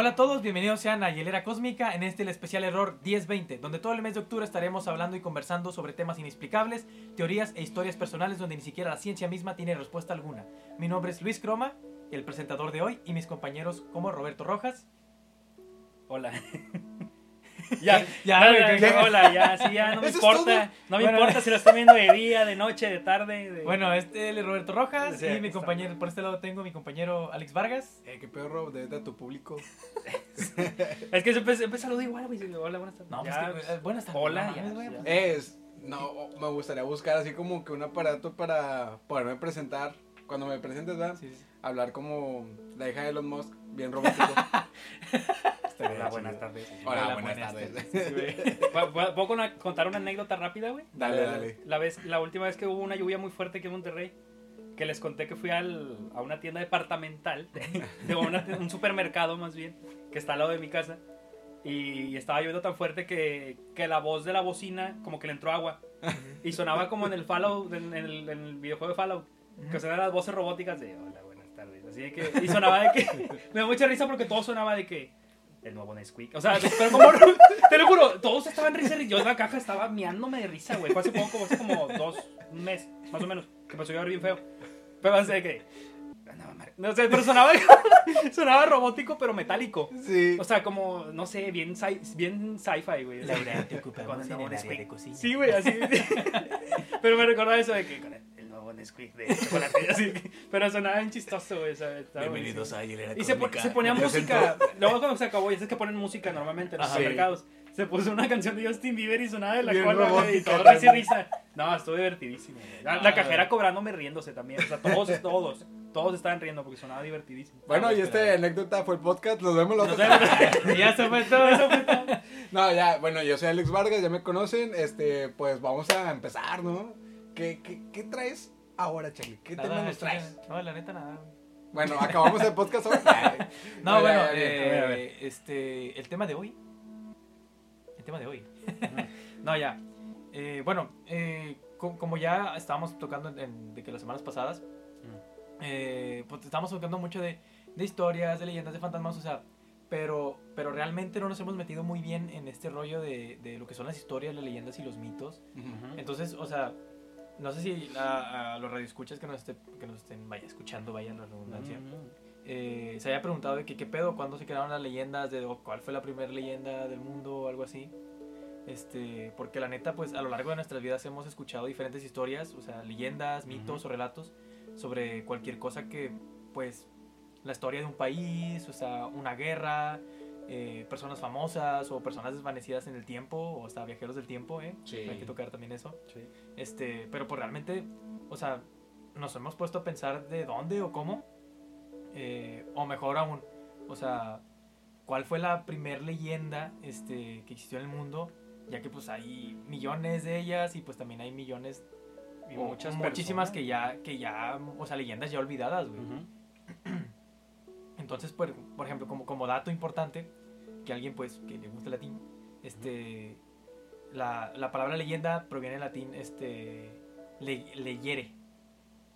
Hola a todos, bienvenidos sean a Hielera Cósmica en este el especial error 1020, donde todo el mes de octubre estaremos hablando y conversando sobre temas inexplicables, teorías e historias personales donde ni siquiera la ciencia misma tiene respuesta alguna. Mi nombre es Luis Croma, el presentador de hoy, y mis compañeros como Roberto Rojas. Ya, ya, No, ya, ya, hola, ya, sí, ya, no me ¿Eso es importa. No me Bueno. importa si lo están viendo de día, de noche, de tarde. de- Bueno, este es Roberto Rojas Sí, y mi compañero, por este lado tengo mi compañero Alex Vargas. Eh, qué perro, de, de tu público. Es que siempre, siempre saludo igual, güey. Hola, buenas tardes. No, pues Ya, que, eh, buenas tardes. Hola, ya, güey. Es, no, me gustaría buscar así como que un aparato para poderme presentar. Cuando me presentes, ¿verdad? Sí, sí. Hablar como la hija de Elon Musk, bien romántico. Estaría Hola, buenas chido. tardes. Hola, Hola, buenas, buenas tardes. ¿Puedo- ¿Puedo puedo con- contar una anécdota rápida, güey? Dale, dale. La, vez, la última vez que hubo una lluvia muy fuerte aquí en Monterrey, que les conté que fui al, a una tienda departamental, de una- un supermercado más bien, que está al lado de mi casa, y estaba lloviendo tan fuerte que, que la voz de la bocina como que le entró agua, y sonaba como en el Fallout, en, en el, en el videojuego de Fallout, que sonaban las voces robóticas de hola, buenas tardes, así de que, y sonaba de que, me da mucha risa porque todo sonaba de que, el nuevo Nesquik. O sea, pero como, te lo juro, todos estaban risa y yo en la caja estaba miándome de risa, güey. Fue hace poco, hace como dos, un mes, más o menos, que empezó a llover bien feo. Pero así de que, no sé, pero sonaba, sonaba robótico, pero metálico. Sí. O sea, como, no sé, bien, sci- bien sci-fi, güey. Laura, te ocupamos Con el en nuevo el área Nesquik. de cocina. Sí, güey, así. pero me recordaba eso de que con el, Nesquik de chocolate, así. Pero sonaba bien chistoso, güey. Bienvenidos a Hielera Y se, Cósmica. se ponía música. Luego cuando se acabó, ya sabes que ponen música normalmente en los supermercados. Se puso una canción de Justin Bieber y sonaba de la Bien cola, güey. Y todo güey. risa. No, estuvo divertidísimo. La, la Ah. cajera cobrándome riéndose también. O sea, todos, todos. Todos estaban riendo porque sonaba divertidísimo. Bueno, y esta anécdota fue el podcast. Nos vemos la otra. ya se fue todo. Eso fue todo. No, ya, bueno, yo soy Alex Vargas, ya me conocen. Este, pues vamos a empezar, ¿no? ¿Qué, qué, qué traes ahora, Charlie? ¿Qué tema Nada, nos traes? No, la neta nada. güey. Bueno, acabamos el podcast hoy. Ay. No, bueno, eh, a ver, a ver. este, el tema de hoy. El tema de hoy. no, ya. Eh, bueno, eh, co- como ya estábamos tocando en, en- de que las semanas pasadas, eh, pues estábamos tocando mucho de, de historias, de leyendas, de fantasmas, o sea, pero, pero realmente no nos hemos metido muy bien en este rollo de, de lo que son las historias, las leyendas y los mitos. Entonces, o sea, no sé si a, a los radioescuchas que nos, esté- que nos estén vaya escuchando, vaya la redundancia, eh, se había preguntado de que qué pedo, cuándo se crearon las leyendas, de o cuál fue la primera leyenda del mundo o algo así. Este, porque la neta, pues a lo largo de nuestras vidas hemos escuchado diferentes historias, o sea, leyendas, mitos o relatos sobre cualquier cosa que, pues, la historia de un país, o sea, una guerra, eh, personas famosas o personas desvanecidas en el tiempo, o hasta viajeros del tiempo, ¿eh? Sí. Hay que tocar también eso. Sí. Este, pero pues realmente, o sea, nos hemos puesto a pensar de dónde o cómo, eh, o mejor aún, o sea, cuál fue la primer leyenda este, que existió en el mundo, ya que pues hay millones de ellas y pues también hay millones, Y muchas muchísimas personas. que ya, que ya, o sea, leyendas ya olvidadas, güey. Entonces, por, por ejemplo, como, como dato importante, que alguien pues que le gusta el latín, este, la, la palabra leyenda proviene del latín, este, le, leyere,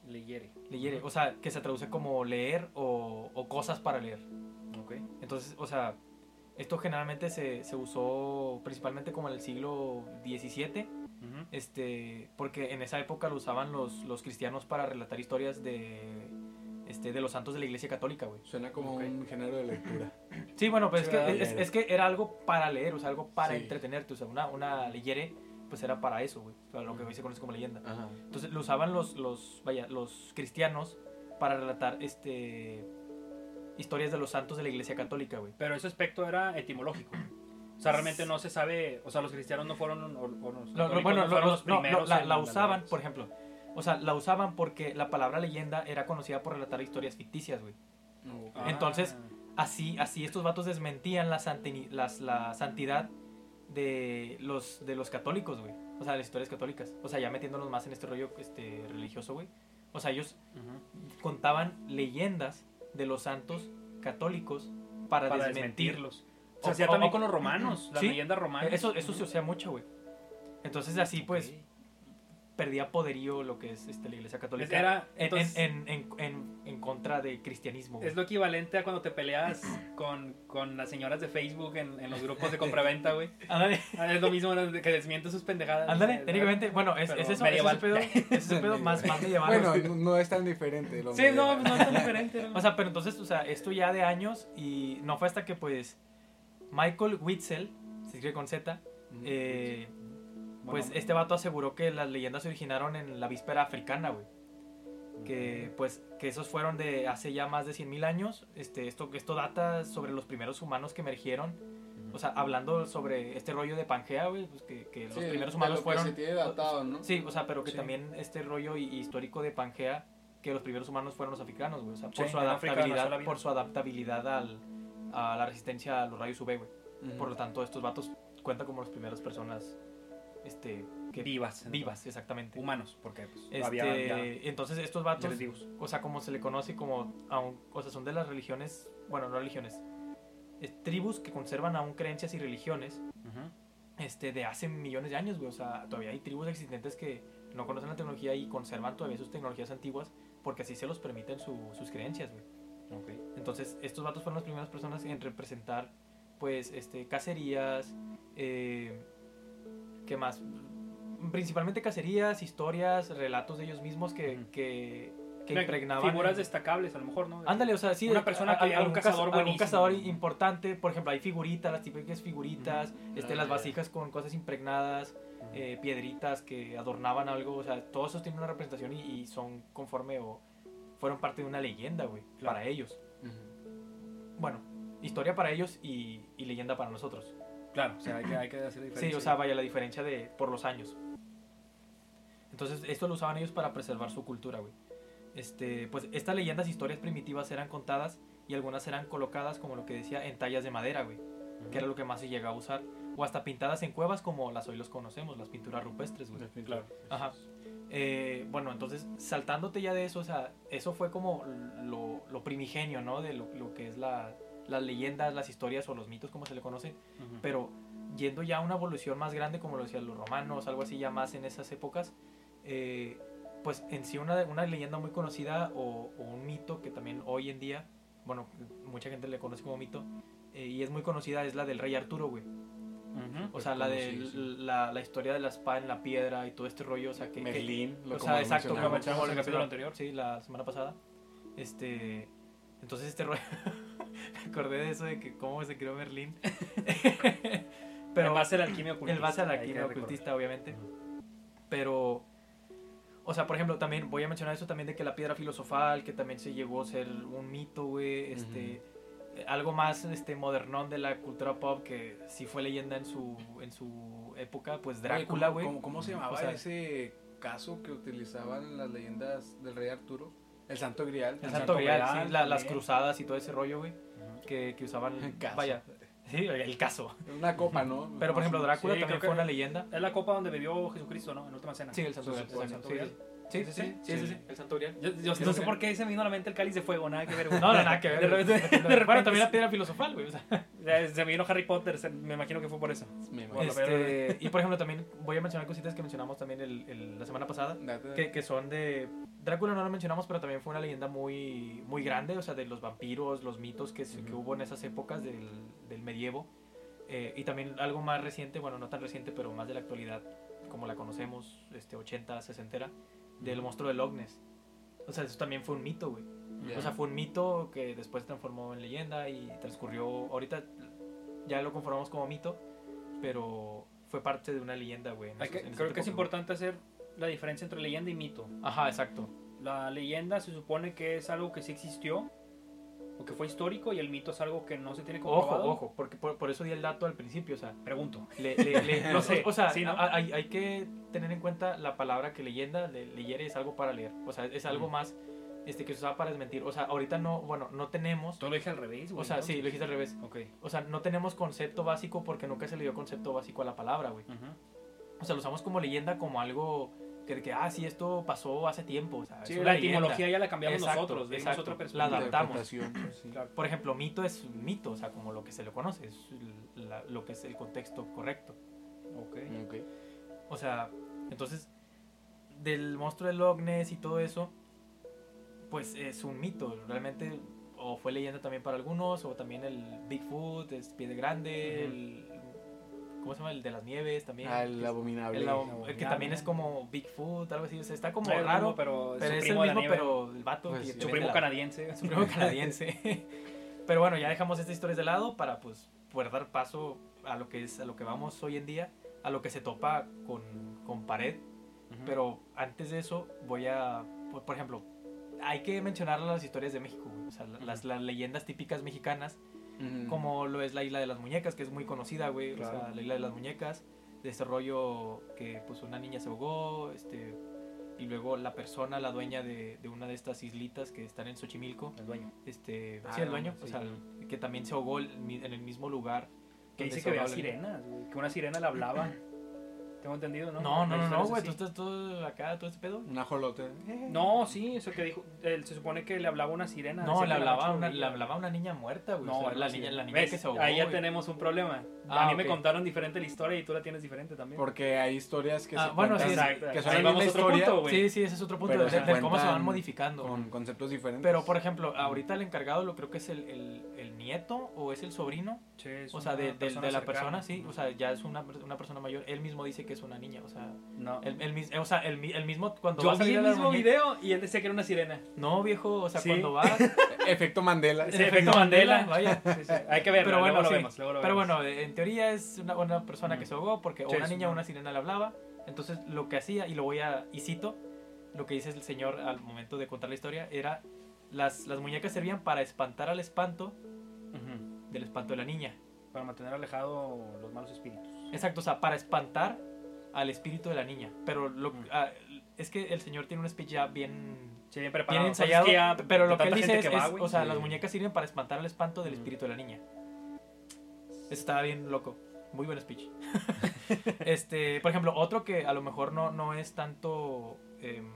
Leyere. leyere, o sea, que se traduce como leer o, o cosas para leer. Ok. Entonces, o sea, esto generalmente se, se usó principalmente como en el siglo XVII, este, porque en esa época lo usaban los, los cristianos para relatar historias de, este, de los santos de la Iglesia Católica, güey. Suena como Ok. un género de lectura. Sí, bueno, pues es, que, es, es que era algo para leer, o sea, algo para Sí. entretenerte, o sea, una, una leyere, pues era para eso, güey, para lo que hoy se conoce como leyenda. Ajá. Entonces lo usaban los, los, vaya, los cristianos para relatar, este, historias de los santos de la Iglesia Católica, güey. Pero ese aspecto era etimológico. O sea, realmente no se sabe. O sea, los cristianos no fueron. O, o los Lo- lo- católicos bueno, no fueron los- no, no, la, la usaban, por ejemplo, o sea, la usaban porque la palabra leyenda era conocida por relatar historias ficticias, güey. Ah. Entonces, Así, así estos vatos desmentían la, santini- las- la santidad de los, de los católicos, güey. O sea, las historias católicas. O sea, ya metiéndonos más en este rollo este, religioso, güey. O sea, ellos Ujú. contaban leyendas de los santos católicos para, para desmentir. desmentirlos. O- Se hacía o- también o- con los romanos, las Sí, leyendas romanas. Eso, eso se usa mucho, güey. Entonces así, pues, Ok. Perdía poderío lo que es este, la iglesia católica Era, en, entonces, en, en, en, en contra de cristianismo. güey. es lo equivalente a cuando te peleas con, con las señoras de Facebook en, en los grupos de compraventa, güey. Ándale, Ah, Es lo mismo que desmiente sus pendejadas. ándale, técnicamente, bueno, es, es eso, medieval. ese es el pedo, ese es el pedo más, más medieval. Bueno, no, es tan diferente. lo Sí, no, medieval. no es tan diferente. ¿no? O sea, pero entonces, o sea, esto ya de años y no fue hasta que pues Michael Witzel, se escribe con Z, eh, pues Bueno, este vato aseguró que las leyendas se originaron en la víspera africana, güey. Que pues que esos fueron de hace ya más de 100.000 años. Este, esto, esto data sobre los primeros humanos que emergieron. O sea, hablando sobre este rollo de Pangea, güey, pues que, que los Sí, primeros humanos lo que fueron... se tiene datado, ¿no? Sí, o sea, pero que Sí. también este rollo hi- histórico de Pangea, que los primeros humanos fueron los africanos, güey. O sea, por Sí, su adaptabilidad, por su adaptabilidad al, a la resistencia a los rayos UV, güey. Por lo tanto, estos vatos cuentan como las primeras personas este, que, vivas. vivas, exactamente. Humanos, porque pues, Este, había ya entonces estos vatos, o sea, como se le conoce como, aún, o sea, son de las religiones, bueno, no religiones, eh, tribus que conservan aún creencias y religiones Ujú. este, de hace millones de años, güey. O sea, todavía hay tribus existentes que no conocen la tecnología y conservan todavía sus tecnologías antiguas porque así se los permiten su- sus creencias, güey. Ok. Entonces, estos vatos fueron las primeras personas en representar, pues, este, cacerías, eh, ¿qué más? Principalmente cacerías, historias, relatos de ellos mismos que, Ujú. que, que impregnaban. Figuras en- destacables, a lo mejor, ¿no? Ándale, o sea, sí. Una persona que- a- algún cazador algún buenísimo. cazador importante, por ejemplo, hay figuritas, las típicas figuritas, este, Ah, las vasijas con cosas impregnadas, eh, piedritas que adornaban algo, o sea, todos esos tienen una representación y, y son conforme o fueron parte de una leyenda, güey, Claro. para ellos. Bueno, historia para ellos y, y leyenda para nosotros. Claro, o sea, hay que, hay que hacer la diferencia. Sí, o sea, vaya la diferencia de por los años. Entonces, esto lo usaban ellos para preservar su cultura, güey. Este, pues estas leyendas, historias primitivas eran contadas y algunas eran colocadas, como lo que decía, en tallas de madera, güey, Ujú. que era lo que más se llega a usar, o hasta pintadas en cuevas como las hoy los conocemos, las pinturas rupestres, güey. Claro. Ajá. Eh, bueno, entonces, saltándote ya de eso, o sea, eso fue como lo, lo primigenio, ¿no? De lo, lo que es la, las leyendas, las historias o los mitos, como se le conoce. Ujú. Pero yendo ya a una evolución más grande, como lo decían los romanos, algo así ya más en esas épocas, eh, pues en sí una, una leyenda muy conocida o, o un mito que también hoy en día, bueno, mucha gente le conoce como mito, eh, y es muy conocida, es la del rey Arturo, güey. Ujú. O sea, la de Sí, sí. la, la historia de la espada en la piedra y todo este rollo, o sea, que... que- Merlín, lo o sea, exacto, como, mencionamos. en el lo capítulo anterior. Sí, la semana pasada. Este... Entonces este rollo... me acordé de eso de que cómo se creó Merlín. Pero en base a la alquimia ocultista. El base la alquimia ocultista, obviamente. Pero, o sea, por ejemplo, también voy a mencionar eso también de que la piedra filosofal, que también se llegó a ser un mito, güey, este, algo más este modernón de la cultura pop que sí fue leyenda en su en su época, pues Drácula, ¿cómo- güey. ¿cómo, cómo se llamaba O sea- ese caso que utilizaban las leyendas del rey Arturo? El Santo Grial. El El Santo Santo Grial, Grial sí, la- las cruzadas y todo ese rollo, güey, que, que usaban, El caso. vaya, sí, el caso. Una copa, ¿no? Pero por ejemplo, Drácula Sí, también fue una leyenda. Es la copa donde bebió Jesucristo, ¿no? En última cena. Sí, el Santo Grial, sí. Sí, sí, sí, sí, el Santo Grial. Yo, no sé por qué se me vino a la mente el cáliz de fuego, nada que ver. No, no, nada que ver. Bueno, también la piedra filosofal, güey. Se me vino Harry Potter, me imagino que fue por eso. Me Bueno, imagino. Este, y por ejemplo, también voy a mencionar cositas que mencionamos también la semana pasada, que, que son de... Drácula no lo mencionamos, pero también fue una leyenda muy, muy grande, o sea, de los vampiros, los mitos que, hubo en esas épocas del, del medievo. Eh, y también algo más reciente, bueno, no tan reciente, pero más de la actualidad, como la conocemos, este 80, 60, del monstruo de Loch Ness. O sea, eso también fue un mito, güey. O sea, fue un mito que después se transformó en leyenda y transcurrió. Ahorita ya lo conformamos como mito, pero fue parte de una leyenda, güey. esos- que- creo que es importante hacer la diferencia entre leyenda y mito. Ajá, exacto. La leyenda se supone que es algo que sí existió o que fue histórico y el mito es algo que no se tiene Ojo, comprobado. ojo, porque por, por eso di el dato al principio, o sea, Pregunto. le, le- le- No sé, o sea, sí, ¿no? hay, hay que tener en cuenta la palabra que leyenda, le, leyere es algo para leer, o sea, es algo Mm. más este, que se usaba para desmentir, o sea, ahorita no, bueno, no tenemos, Todo lo dije al revés, güey. o sea, sí, lo dijiste al revés, Ok. o sea, no tenemos concepto básico porque nunca se le dio concepto básico a la palabra, güey. O sea, lo usamos como leyenda, como algo que, que ah, sí, esto pasó hace tiempo. O sea, Sí, la etimología ya la cambiamos Exacto, nosotros, exacto. otra La perspectiva. adaptamos. Interpretación, pues, sí. Claro. Por ejemplo, mito es un mito, o sea, como lo que se le conoce, es la- lo que es el contexto correcto. Ok. Ok. O sea, entonces, del monstruo de Loch Ness y todo eso, pues es un mito. Realmente, o fue leyenda también para algunos, o también el Bigfoot, es pie de grande, el. ¿Cómo se llama? El de las nieves también. Ah, el es- abominable. el abo- abominable. que también es como Bigfoot, algo así. O sea, está como raro. mismo, pero, pero es el mismo, nieve. pero el vato Pues que sí. Su primo la- canadiense. su primo canadiense. Pero bueno, ya dejamos estas historias de lado para pues poder dar paso a lo que es a lo que vamos hoy en día, a lo que se topa con, con pared. Ujú. Pero antes de eso voy a, por, ejemplo, hay que mencionar las historias de México, o sea, la- las, las leyendas típicas mexicanas, Como lo es la isla de las muñecas, que es muy conocida, güey, Claro. o sea, la isla de las muñecas, de este rollo que pues una niña se ahogó, este y luego la persona, la dueña de, de una de estas islitas que están en Xochimilco, El dueño. este, Ah, sí, el dueño, sí. o sea, que también se ahogó en el mismo lugar. Que dice que niña. sirenas, güey, Que una sirena le hablaba. Tengo entendido, ¿no? No, no, no, güey, tú estás todo acá, todo este pedo. Un ajolote. No, sí, eso que dijo. Él se supone que le hablaba una sirena. No, le hablaba, una, le hablaba a una niña muerta, güey. No, o sea, no, la sí. niña, la niña ¿Ves? que se ahogó. Ahí ya tenemos un problema. Ah, a mí me contaron diferente la historia y tú la tienes diferente también. Porque hay historias que Ah, se bueno, cuentan sí, Exacto. que son Ahí vamos otro historia punto, güey. Sí, sí, ese es otro punto Pero de, de cómo se van modificando. con conceptos diferentes. Pero, por ejemplo, ahorita el encargado lo creo que es el, el, el nieto o es el sobrino. Sí, es O sea, de, de- la persona, sí. O sea, ya es una, una persona mayor. Él mismo dice que es una niña. O sea, No. el, el, o sea, el, el mismo cuando Yo vas a vi salir el mismo video y él decía que era una sirena. No, viejo, o sea, Sí. cuando vas. Efecto Mandela. Sí, efecto Mandela. Vaya. Sí, sí. Hay que verlo, Pero bueno, luego sí. lo vemos. luego lo Pero vemos. bueno, en teoría es una, una persona que Ujú. se ahogó porque una niña o una sirena le hablaba. Entonces lo que hacía, y lo voy a, y cito, lo que dice el señor al momento de contar la historia, era las, las muñecas servían para espantar al espanto Ujú. del espanto de la niña. Para mantener alejado los malos espíritus. Exacto, o sea, para espantar al espíritu de la niña. Pero lo, Mm. ah, es que el señor tiene un speech ya bien, Sí, bien preparado. bien Cosas ensayado. que pero lo que él dice es, que va, es, o sea, Sí. las muñecas sirven para espantar al espanto del espíritu de la niña. Estaba bien loco. Muy buen speech. este, por ejemplo, otro que a lo mejor no, no es tanto. em,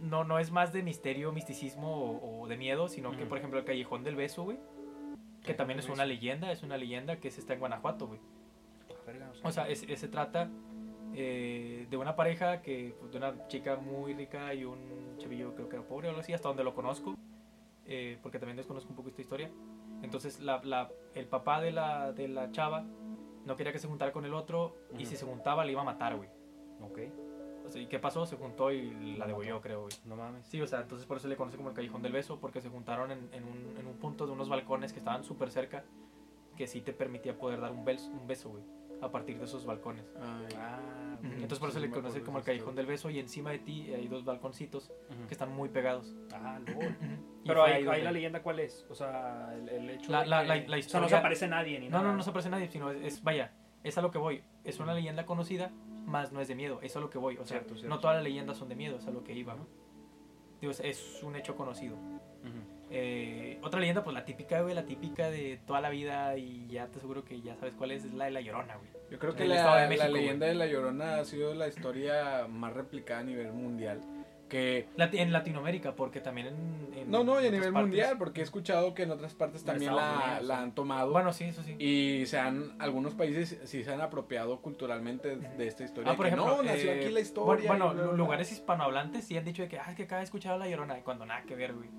no, no es más de misterio, misticismo o, o de miedo, sino que, por ejemplo, el Callejón del Beso, güey. Que también es una leyenda, es una leyenda que se está en Guanajuato, güey. Verga. O sea, es- es- se trata eh, de una pareja que, pues, de una chica muy rica y un chavillo creo que era pobre o algo así, hasta donde lo conozco, eh, porque también desconozco un poco esta historia. Entonces, la, la- el papá de la, de la chava no quería que se juntara con el otro y Ujú. si se juntaba le iba a matar, güey. Ok. O sea, ¿y qué pasó? Se juntó y la La degolló, creo, güey. No mames. Sí, o sea, entonces por eso se le conoce como el Callejón del Beso, porque se juntaron en, en un, en un punto de unos balcones que estaban súper cerca, que sí te permitía poder dar un beso, un beso, güey, a partir de esos balcones. Ay, Ah. Entonces por eso sí, le conoce como el callejón historia. del beso y encima de ti hay dos balconcitos Ujú. que están muy pegados. Ah, lol. Pero ahí, la leyenda, ¿cuál es? O sea, el, el hecho. La- de la- que- la- la O sea, no se historia- aparece nadie ni No, nada. no, no se aparece nadie, sino es, es- vaya, es a lo que voy. Es una leyenda conocida, más no es de miedo, es a lo que voy. O sea, Cierto, cierto. no todas las leyendas son de miedo, es a lo que iba. ¿no? Digo, es un hecho conocido. Eh, otra leyenda, pues la típica, güey, la típica de toda la vida y ya te aseguro que ya sabes cuál es, es la de la llorona, güey. Yo creo que la, de la México, leyenda de La Llorona ha sido la historia más replicada a nivel mundial. Que en Latinoamérica, porque también en. en no, no, y a nivel partes- mundial, porque he escuchado que en otras partes también la, Unidos, la han tomado. Bueno, sí, eso sí. y se han, algunos países sí se han apropiado culturalmente de esta historia. Ah, por ejemplo, no, nació eh, aquí la historia. Bueno, bueno, lugares hispanohablantes sí han dicho de que, ah, es que acá he escuchado la llorona, y cuando nada que ver, güey.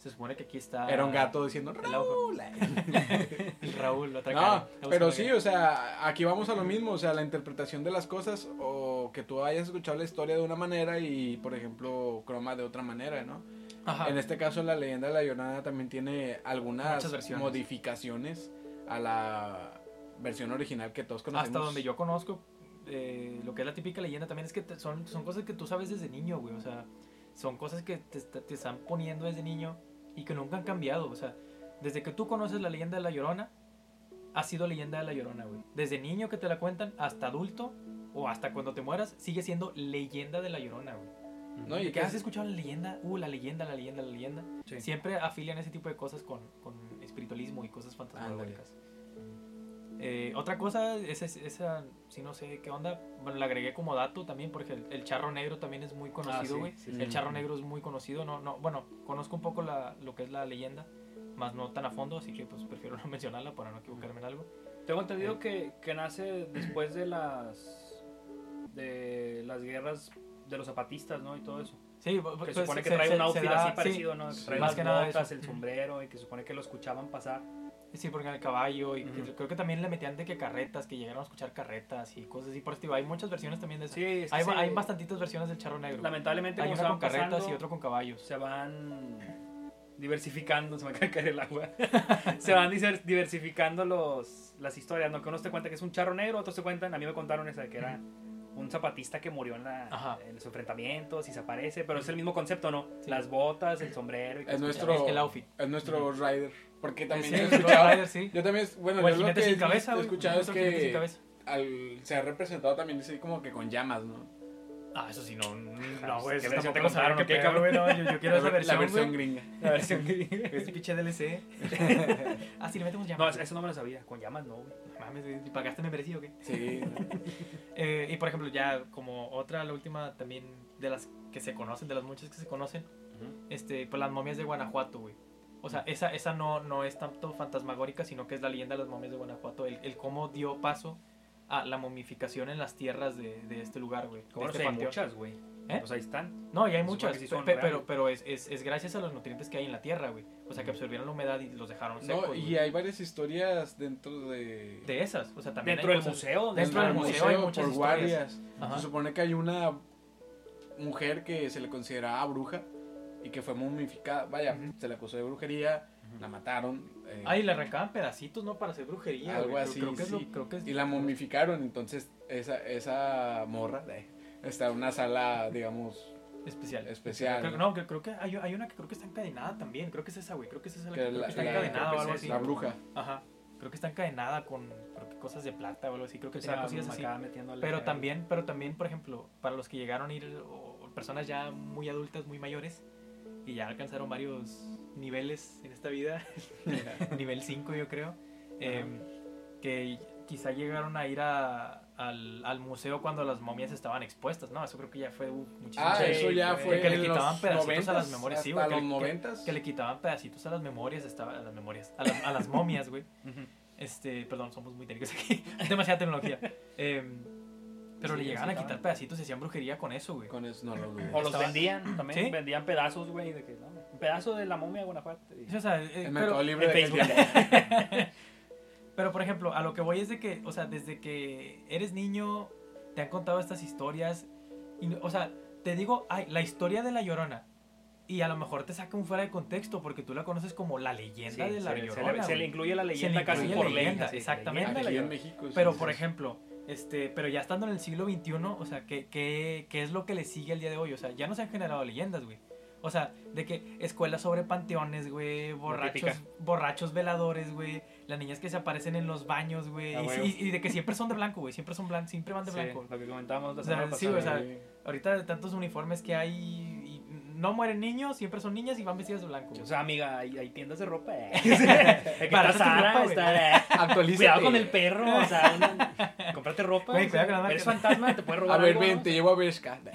Se supone que aquí está. Era un gato diciendo. Raúl. Raúl, otra No, cara. La pero sí, o sea, aquí vamos a lo mismo, o sea, la interpretación de las cosas o que tú hayas escuchado la historia de una manera y, por ejemplo, Croma de otra manera, ¿no? Ajá. En este caso, la leyenda de la Llorona también tiene algunas modificaciones a la versión original que todos conocemos. Hasta donde yo conozco, eh, lo que es la típica leyenda también es que te- son, son cosas que tú sabes desde niño, güey. O sea, son cosas que te, te están poniendo desde niño y que nunca han cambiado. O sea, desde que tú conoces la leyenda de la llorona, ha sido leyenda de la llorona, güey. Desde niño que te la cuentan hasta adulto o hasta cuando te mueras, sigue siendo leyenda de la llorona, güey. No, y ¿Y que que has escuchado la leyenda? Uh, la leyenda, la leyenda, la leyenda. Sí. Siempre afilian ese tipo de cosas con, con espiritualismo y cosas fantasmagóricas. Eh, otra cosa, esa, esa, sí no sé qué onda, bueno, la agregué como dato también porque el, el charro negro también es muy conocido, sí, güey. sí, sí. El charro negro es muy conocido, no, no, bueno, conozco un poco la, lo que es la leyenda, más no tan a fondo, así que pues prefiero no mencionarla para no equivocarme en algo. Tengo entendido que, que nace después de las de las guerras de los zapatistas, ¿no? Y todo eso. Sí, que pues, se supone que se- trae se- un outfit da- así sí, parecido, ¿no? Que sí, trae más las que nada botas, eso. el sombrero y que se supone que lo escuchaban pasar. Sí, porque en el caballo y que- creo que también le metían de que carretas, que llegaron a escuchar carretas y cosas así. Por eso digo, hay muchas versiones también de eso. Sí, es que hay, sí, hay bastantitas versiones del charro negro. Lamentablemente, hay una con carretas pasando, y otro con caballos. se van diversificando, se me acaba de caer el agua. se van diver- diversificando los, las historias, ¿no? Que uno se cuenta que es un charro negro, otros se cuentan, a mí me contaron esa que era un zapatista que murió en, la, en los enfrentamientos y se aparece, pero es el mismo concepto, ¿no? Sí. Las botas, el sombrero y Es nuestro, Es el outfit. es nuestro Rider. Porque también Sí, he escuchado. Sí. Yo también, bueno, yo lo que sin he cabeza, he escuchado es que al, se ha representado también así como que con llamas, ¿no? Ah, eso sí, no. No, pues, güey. ¿qué eso versión tampoco contaron, qué pedo, cabrón? no, yo, yo quiero esa la, versión, la versión güey. gringa. La versión que- Este pinche DLC. ah, sí, le metemos No, llamas. eso no me lo sabía. Con llamas no, güey. Mames, ¿y ¿pagaste membresía o qué? Sí. Eh, y por ejemplo, ya como otra, la última también de las que se conocen, de las muchas que se conocen, este, pues las momias de Guanajuato, güey. O sea, esa, esa no, no es tanto fantasmagórica, sino que es la leyenda de las momias de Guanajuato, el, el cómo dio paso a la momificación en las tierras de, de este lugar, güey. de ¿Cómo no este? Hay muchas, güey. ¿Eh? Pues ahí están. No, y hay muchas, sí pe- pero, pero es, es, es gracias a los nutrientes que hay en la tierra, güey. O sea, que absorbieron la humedad y los dejaron secos. No, y güey. hay varias historias dentro de. De esas, o sea, también Dentro del museo. dentro del el museo hay muchas por historias. guardias. Ajá. Se supone que hay una mujer que se le consideraba bruja y que fue momificada. Vaya, Ujú. se le acusó de brujería, la mataron. eh, Ah, y le arrancaban pedacitos, ¿no? Para hacer brujería. Algo güey. así, Creo que es lo- sí. creo que es- y la momificaron. Entonces, esa, esa morra eh, está en una sala, digamos, especial. especial. Creo, no, que creo que hay, hay una que creo que está encadenada también. Creo que es esa, güey. Creo que es esa la que, la, que está la- encadenada o algo así. la bruja. Ajá. Creo que está encadenada con creo que cosas de plata o algo así. Creo que O tenía sea, cosillas así. Pero también, pero también, por ejemplo, para los que llegaron a ir, o o personas ya muy adultas, muy mayores, y ya alcanzaron varios niveles en esta vida, nivel 5 yo creo, eh, que quizá llegaron a ir a- al, al museo cuando las momias estaban expuestas, ¿no? Eso creo que ya fue uh, muchísimo. Ah, eso ya fue Que le quitaban los pedacitos a las 90s, memorias, sí, güey, que- los que- 90 Que le quitaban pedacitos a las memorias, estaba, a las memorias, a las, a las momias, güey. Este, perdón, somos muy técnicos aquí. Demasiada tecnología. Em, pero Sí, le llegaban sí, a quitar pedacitos y hacían brujería con eso, güey. Con eso no lo dudo. O los Estaba- vendían también. ¿Sí? Vendían pedazos, güey. De que, ¿no? Un pedazo de la momia de Guanajuato. y- Sí, o sea, eh, El pero, Mercado Libre en de Facebook. Pero, por ejemplo, a lo que voy es de que, o sea, desde que eres niño, te han contado estas historias. Y, o sea, te digo, ay, la historia de la llorona. Y a lo mejor te saca un fuera de contexto porque tú la conoces como la leyenda Sí, de la se, se llorona. le, se le incluye la Se le leyenda casi por leyenda, exactamente. leyenda de Aquí la en Llorona. México. sí, Pero, sí, por sí. ejemplo, este, pero ya estando en el siglo XXI, o sea, ¿qué, qué, qué es lo que le sigue al día de hoy? O sea, ya no se han generado leyendas, güey. O sea, de que escuelas sobre panteones, güey, borrachos, borrachos veladores, güey, las niñas que se aparecen en los baños, güey, Ah, y, y- y de que siempre son de blanco, güey, siempre son blancos, siempre van de Sí, blanco. lo que comentábamos la O sea, semana sí, o sea. Ahorita de tantos uniformes que hay, no mueren niños, siempre son niñas y van vestidas de blanco. O sea, amiga, hay, hay tiendas de ropa. Eh. Para Sara, está, eh. Cuidado con el perro, o sea, una- cómprate ropa. Güey, o sea, cuidado con la Eres fantasma, te puede robar A ver, algo, ven, ¿no? te llevo a Bershka.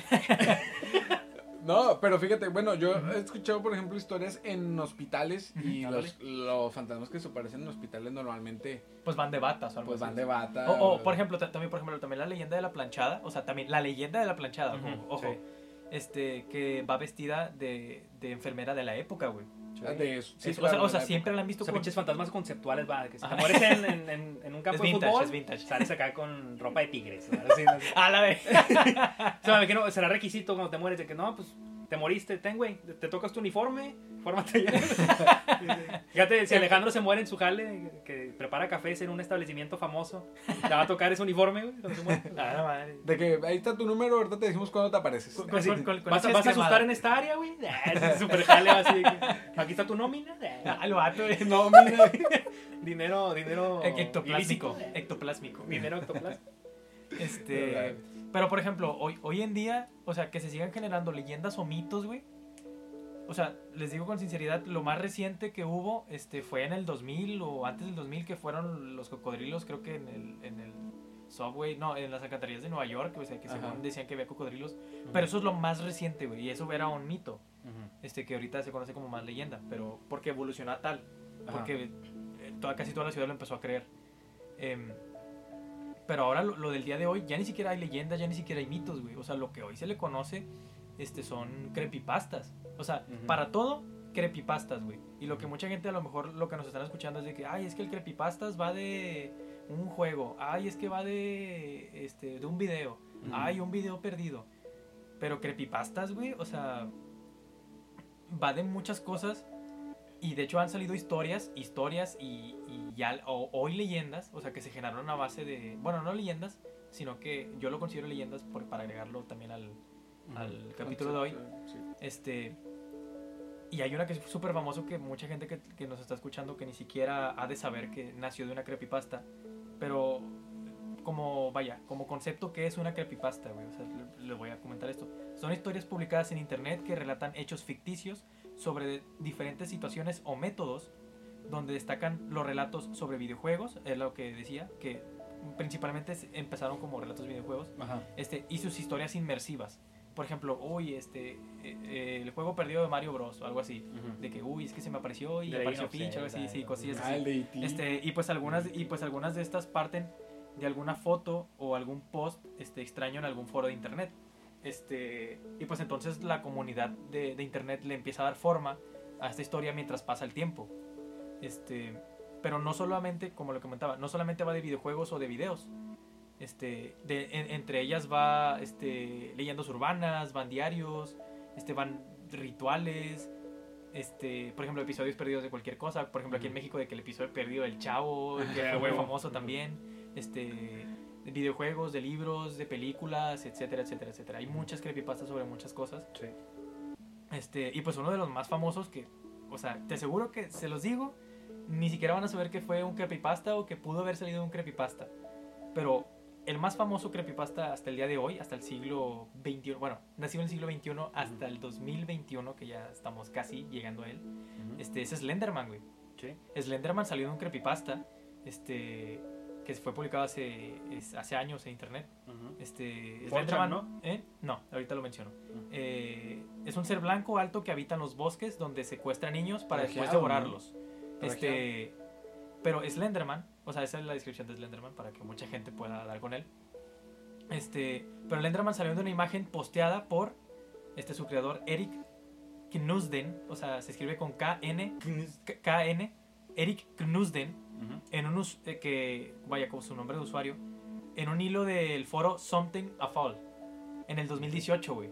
No, pero fíjate, bueno, yo he escuchado, por ejemplo, historias en hospitales y los, los fantasmas que se aparecen en hospitales normalmente Pues van de batas o algo pues así. van de bata. O, o, por ejemplo, ta- también, por ejemplo, también la leyenda de la planchada, o sea, también la leyenda de la planchada, Ujú, ojo, ojo, sí. Este, que va vestida de, de enfermera de la época, güey. Ah, de- sí, Es- o sea, o siempre la han O visto sea, con... pinches fantasmas conceptuales, va, que si te mueres en, en, en, en un campo Es de vintage, fútbol, es vintage. sales acá con ropa de tigres. A la vez. O sea, que no, será requisito cuando te mueres de que no, pues te moriste, ten, güey, te tocas tu uniforme, fórmate ya. Fíjate, si Alejandro se muere en su jale, que prepara cafés en un establecimiento famoso, le va a tocar ese uniforme, güey, cuando se muere. A la madre. De que ahí está tu número, ahorita te decimos cuándo te apareces. Con- con- Así, con- con ¿Vas, a, vas asustar en esta área, güey? Ah, ese Super jale, así que, aquí está tu nómina. Ah, el vato, güey. No, mira. Dinero, dinero Ectoplásmico. ilícito. Ectoplásmico. Dinero ectoplásmico. Este, pero por ejemplo, hoy, hoy en día, o sea, que se sigan generando leyendas o mitos, güey. O sea, les digo con sinceridad, lo más reciente que hubo este, fue en el 2000 o antes del 2000, que fueron los cocodrilos, creo que en el, en el subway, no, en las alcantarillas de Nueva York, o sea, que Ajá. según decían que había cocodrilos. Pero eso es lo más reciente, güey, y eso era un mito, este, que ahorita se conoce como más leyenda, pero porque evolucionó a tal, Ajá. porque eh, toda, casi toda la ciudad lo empezó a creer. Em, Pero ahora lo, lo del día de hoy, ya ni siquiera hay leyendas, ya ni siquiera hay mitos, güey. O sea, lo que hoy se le conoce este, son creepypastas. O sea, para todo, creepypastas, güey. Y lo que mucha gente a lo mejor lo que nos están escuchando es de que, ay, es que el creepypastas va de un juego. Ay, es que va de, este, de un video. Ay, un video perdido. Pero creepypastas, güey, o sea, va de muchas cosas. Y de hecho han salido historias, historias y, y ya o- hoy leyendas, o sea, que se generaron a base de, bueno, no leyendas, sino que yo lo considero leyendas por, para agregarlo también al, al capítulo de hoy. Sí. Este. Y hay una que es súper famoso que mucha gente que, que nos está escuchando que ni siquiera ha de saber que nació de una creepypasta. Pero como, vaya, como concepto, ¿qué es una creepypasta, güey? O sea, le, le voy a comentar esto. Son historias publicadas en internet que relatan hechos ficticios sobre diferentes situaciones o métodos donde destacan los relatos sobre videojuegos, es lo que decía, que principalmente empezaron como relatos de videojuegos, Ajá. este, y sus historias inmersivas. Por ejemplo, uy, este, eh, eh, el juego perdido de Mario Bros. o algo así. De que, uy, es que se me apareció y The Legend apareció of Peach, algo así, sí, y cosillas Ah, así. de E.T. Este, y pues algunas, y pues algunas de estas parten de alguna foto o algún post este, extraño en algún foro de internet. Este, y pues entonces la comunidad de, de internet le empieza a dar forma a esta historia mientras pasa el tiempo. Este, pero no solamente, como lo comentaba, no solamente va de videojuegos o de videos. Este, de, en- entre ellas va este, leyendas urbanas, van diarios, este, van rituales, este, por ejemplo, episodios perdidos de cualquier cosa. Por ejemplo, aquí en. México de que el episodio perdido del Chavo, que fue famoso también. Este, de videojuegos, de libros, de películas, etcétera, etcétera, etcétera. Hay muchas creepypastas sobre muchas cosas. Sí. Este, y pues uno de los más famosos que, o sea, te aseguro que se los digo, ni siquiera van a saber que fue un creepypasta o que pudo haber salido de un creepypasta. Pero el más famoso creepypasta hasta el día de hoy, hasta el siglo XXI, bueno, nació en el siglo XXI hasta el 2021, que ya estamos casi llegando a él, Ujú. este, es Slenderman, güey. Sí. Slenderman salió de un creepypasta, este, que fue publicado hace, es- hace años en internet. Este, 4chan, Slenderman, ¿no? ¿eh? No, ahorita lo menciono. Eh, es un ser blanco alto que habita en los bosques donde secuestra niños para después devorarlos. ¿no? Este, pero Slenderman, o sea, esa es la descripción de Slenderman para que mucha gente pueda dar con él. Este, pero Slenderman salió de una imagen posteada por este su creador Eric Knusden, o sea, se escribe con K N K- KN Eric Knusden Ujú. en un eh, que vaya con su nombre de usuario en un hilo del foro Something a Fall en el 2018, güey.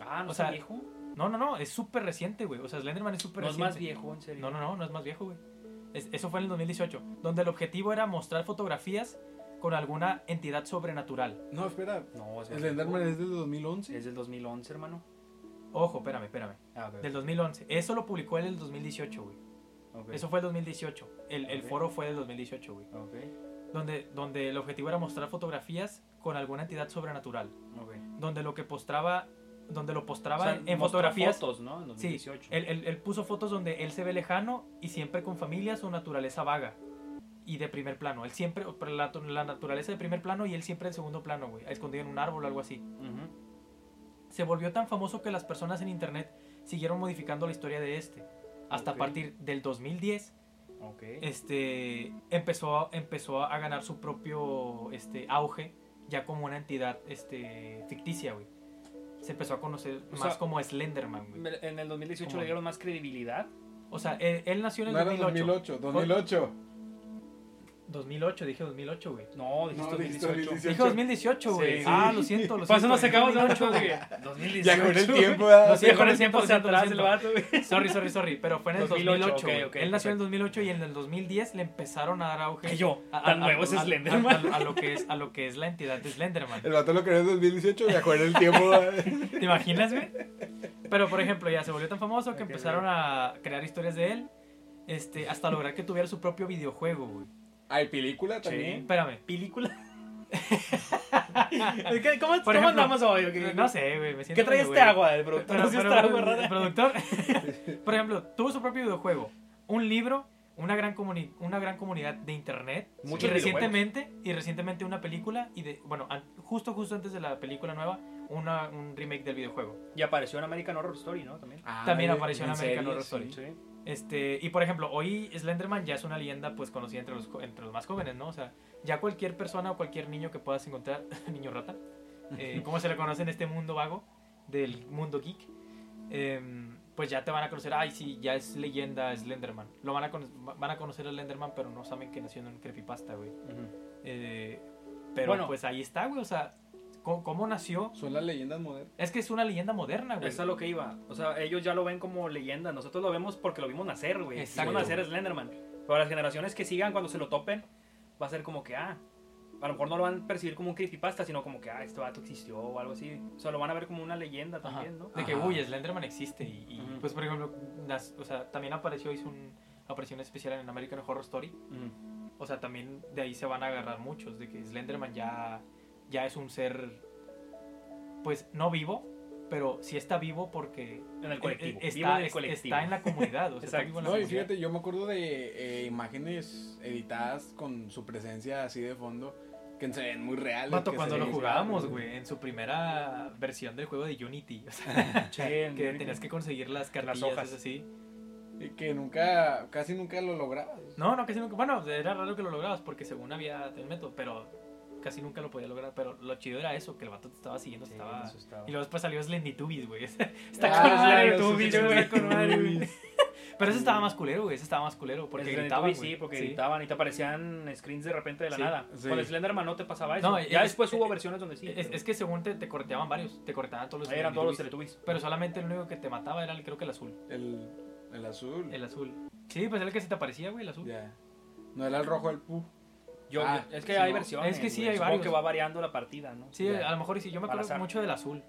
Ah, ¿no O sea, viejo? No, no, no, es súper reciente, güey. O sea, Slenderman es súper No es reciente. más viejo, en serio. No, no, no, no es más viejo, güey. Es- eso fue en el 2018, donde el objetivo era mostrar fotografías con alguna entidad sobrenatural. No, espera. No, es El Slenderman viejo. es del 2011. Es del 2011, hermano. Ojo, espérame, espérame. Ah, ok. Del 2011. Eso lo publicó él en el 2018, güey. Ok. Eso fue el 2018. El, el Ok. foro fue del 2018, güey. Donde, donde el objetivo era mostrar fotografías con alguna entidad sobrenatural. Donde lo que postraba, donde lo postraba O sea, en- fotografías. fotos, ¿no? En Sí, 2018. él, él- él puso fotos donde él se ve lejano y siempre con familias o naturaleza vaga y de primer plano. Él siempre, la, la naturaleza de primer plano y él siempre en segundo plano, güey, escondido en un árbol o algo así. Ujú. Se volvió tan famoso que las personas en internet siguieron modificando la historia de este. Hasta Ok. a partir del 2010, Ok. este, empezó, empezó a ganar su propio este, auge ya como una entidad este, ficticia, güey. Se empezó a conocer O más sea, como Slenderman, güey. En el 2018 ¿Cómo? le dieron más credibilidad. O sea, él, él nació en el No era 2008. 2008, 2008. 2008, dije 2008, güey. No, dijiste No, dijiste 2018. 2018. Dije 2018, güey. Sí. Ah, lo siento, lo Por eso siento. nos sacamos de 2008, 8, güey. 2018. Ya con el güey. tiempo, ¿verdad? Lo Sí, siento, con el tiempo lo atrás el vato, güey. Sorry, sorry, sorry. Pero fue en el 2008, 2008. ok, güey. ok, Él nació en el perfecto. 2008 y en el 2010 le empezaron a dar auge. Que yo, a- a- tan a- nuevo es a- a- Slenderman. A, a lo que es, a lo que es la entidad de Slenderman. El vato lo creó en 2018, viajó en el tiempo. ¿Te imaginas, güey? Pero, por ejemplo, ya se volvió tan famoso que empezaron a crear historias de él. Este, hasta lograr que tuviera su propio videojuego, güey. Hay película Sí. también. Espérame, ¿película? ¿Qué- ¿Cómo, Por cómo ejemplo, andamos hoy? ¿Qué, No sé, güey. me siento ¿Qué trae este güey. agua? El productor Pero, pero, esta agua el rara. productor, por ejemplo, tuvo su propio videojuego, un libro, una gran, comuni- una gran comunidad de internet Muchos y recientemente y recientemente una película y de bueno justo justo antes de la película nueva una, un remake del videojuego Y apareció en American Horror Story, ¿no? También. Ah, también apareció en en American series, Horror Story Sí. Este, y por ejemplo, hoy Slenderman ya es una leyenda pues conocida entre los, entre los más jóvenes, ¿no? O sea, ya cualquier persona o cualquier niño que puedas encontrar, niño rata, eh, como se le conoce en este mundo vago del mundo geek, em, pues ya te van a conocer, ay, sí, ya es leyenda Slenderman. Lo van a, van a conocer a Slenderman, pero no saben que nació en un creepypasta, güey. Eh, pero Bueno. pues ahí está, güey, o sea, ¿cómo, cómo nació? Son las leyendas modernas. Es que es una leyenda moderna, güey. Es a lo que iba. O sea, ellos ya lo ven como leyenda. Nosotros lo vemos porque lo vimos nacer, güey. Exacto. Vimos nacer Slenderman. Pero las generaciones que sigan, cuando se lo topen, va a ser como que, ah, a lo mejor no lo van a percibir como un creepypasta, sino como que, ah, este vato existió o algo así. O sea, lo van a ver como una leyenda Ajá. también, ¿no? De que, Ajá. uy, Slenderman existe. Y, y, Ujú. pues, por ejemplo, las- o sea, también apareció, hizo una aparición especial en American Horror Story. Mm. O sea, también de ahí se van a agarrar muchos, de que Slenderman ya, ya es un ser, pues, no vivo, pero sí está vivo porque En el colectivo. eh, Vivo está, en el es- colectivo. está en la comunidad. O sea, está vivo en la No, y fíjate, yo me acuerdo de eh, imágenes editadas con su presencia así de fondo que se ven muy reales. Que cuando lo jugábamos, güey, en su primera versión del juego de Unity, o sea, Che, que tenías que conseguir las cartillas hojas. esas así. Y que nunca, casi nunca lo lograbas. No, no, casi nunca. Bueno, era raro que lo lograbas porque según había el método, pero casi nunca lo podía lograr. Pero lo chido era eso, que el vato te estaba siguiendo, Sí, estaba... Y luego después salió Slendytubbies, güey. Está Ah, con Slendytubbies, Slendytubbies, güey. madre. Pero ese estaba más culero, güey. Ese estaba más culero porque gritaban, sí, porque gritaban y te aparecían screens de repente de la Sí, nada. sí. Con Slenderman no te pasaba eso. No, ya es- después hubo es- versiones donde sí. Es, pero es que según te, te corteaban varios, te cortaban todos los ahí eran todos los Teletubbies. Pero solamente el único que te mataba era el, creo que el azul. El, el azul. El azul. Sí, pues era el que se te aparecía, güey, el azul. Ya. No era el rojo el pu. Yo, Ah, yo- es que sí, hay no. versiones. Es que sí, güey. hay Supongo varios. que va variando la partida, ¿no? Sí, a lo mejor y sí. Yo me acuerdo mucho del azul.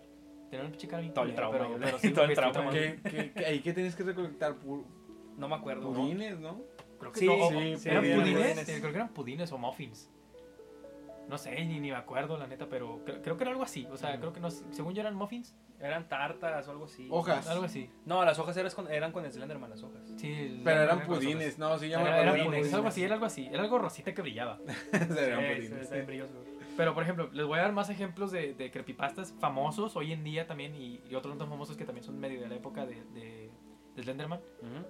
Tenía un pinche cara bien Todo el trauma, pero, pero sí, todo el trauma. ¿Qué, qué, qué- ahí que tienes que recolectar pu- No me acuerdo. ¿no? pudines, ¿no? Creo que Sí, no, sí, ¿Eran pudines. Creo que eran pudines o muffins. No sé, ni, ni me acuerdo, la neta, pero creo, creo que era algo así. O sea, creo que no, según yo eran muffins, Eran tartas o algo así. Hojas. algo así. No, las hojas eran con, eran con Slenderman, las hojas. Sí, Pero eran pudines, no, sí, ya me Era, pudines, algo así, era algo así. Era algo rosita que brillaba. Eran Sí, pudines. brilloso. Pero, por ejemplo, les voy a dar más ejemplos de, de creepypastas famosos hoy en día también y, y otros no tan famosos que también son medio de la época de, de, de Slenderman.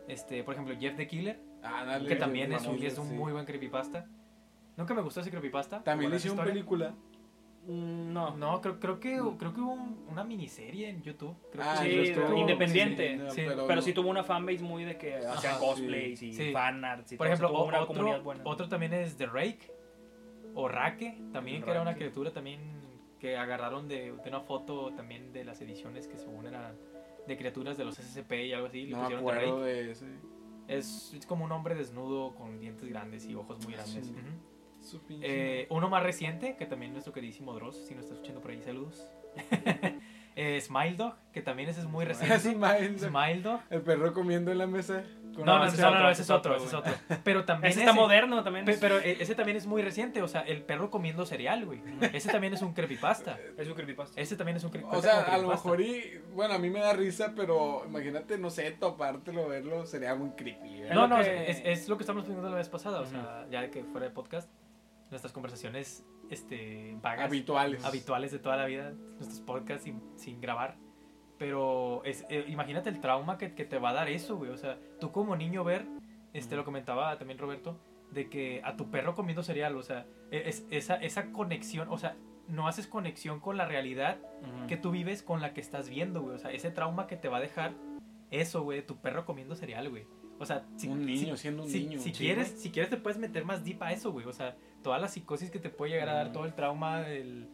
Este, por ejemplo, Jeff the Killer, Ah, dale, que también es un, famoso, es un sí. muy buen creepypasta. Nunca me gustó ese creepypasta. También le hicieron historia. película. Mm, No. No, creo, creo que creo que hubo un- una miniserie en YouTube. Creo Ah, que sí, independiente. no, Sí, Pero sí tuvo una fanbase muy de que hacían cosplays y sí. fanarts y Por todo, ejemplo, o una otro, buena. otro también es The Rake o Rake, también que era una Rake. criatura también que agarraron de, de una foto también de las ediciones que según eran de criaturas de los SCP y algo así, le No me pusieron The acuerdo Rake. de ese. Es, es como un hombre desnudo con dientes grandes y ojos muy grandes. Sí. Ujú. Eh, uno más reciente, que también nuestro queridísimo Dross, si nos está escuchando por ahí, saludos. eh, Smile Dog, que también ese es muy reciente. Smile. Smile Dog. El perro comiendo en la mesa. con No, no, ese es no, no, otro, ese es otro, ese es otro. Pero también Ese está ese- moderno también. Pe- Pero eh, ese también es muy reciente, o sea, el perro comiendo cereal, güey. Ese también es un creepypasta. es un creepypasta. Ese también es un creepypasta. O sea, a lo mejor y... Bueno, a mí me da risa, pero imagínate, no sé, topártelo, verlo, sería muy creepy. ¿verdad? No, no, que- es, es lo que estamos viendo la vez pasada, o sea, ya que fuera de podcast, nuestras conversaciones este, vagas, Habituales. habituales de toda la vida, nuestros podcasts sin, sin grabar. Pero es, eh, imagínate el trauma que, que te va a dar eso, güey. O sea, tú como niño ver, este lo comentaba también Roberto, de que a tu perro comiendo cereal, o sea, e- es, esa, esa conexión, o sea, no haces conexión con la realidad que tú vives con la que estás viendo, güey. O sea, ese trauma que te va a dejar eso, güey, tu perro comiendo cereal, güey. O sea, si, un niño, si- siendo un si, niño. si Sí, quieres, güey. si quieres te puedes meter más deep a eso, güey. O sea, toda la psicosis que te puede llegar a dar, todo el trauma, el,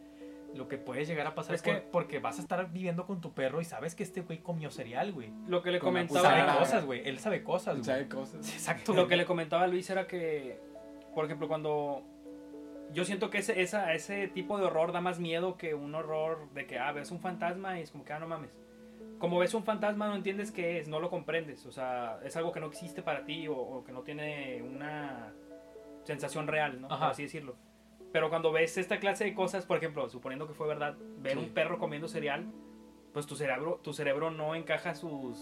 lo que puede llegar a pasar Es por- que- porque vas a estar viviendo con tu perro y sabes que este güey comió cereal, güey. Lo que le Con Sabe comentaba. cuchara. cosas, güey. Él sabe cosas, güey. Sabe cosas. Exacto. Lo que le comentaba a Luis era que, por ejemplo, cuando yo siento que ese, esa, ese tipo de horror da más miedo que un horror de que, ah, ves un fantasma y es como que, ah, no mames. Como ves un fantasma no entiendes qué es, no lo comprendes, o sea, es algo que no existe para ti o, o que no tiene una sensación real, ¿no? Por Ajá. así decirlo. Pero cuando ves esta clase de cosas, por ejemplo, suponiendo que fue verdad, ver Sí. un perro comiendo cereal, pues tu cerebro, tu cerebro no encaja sus,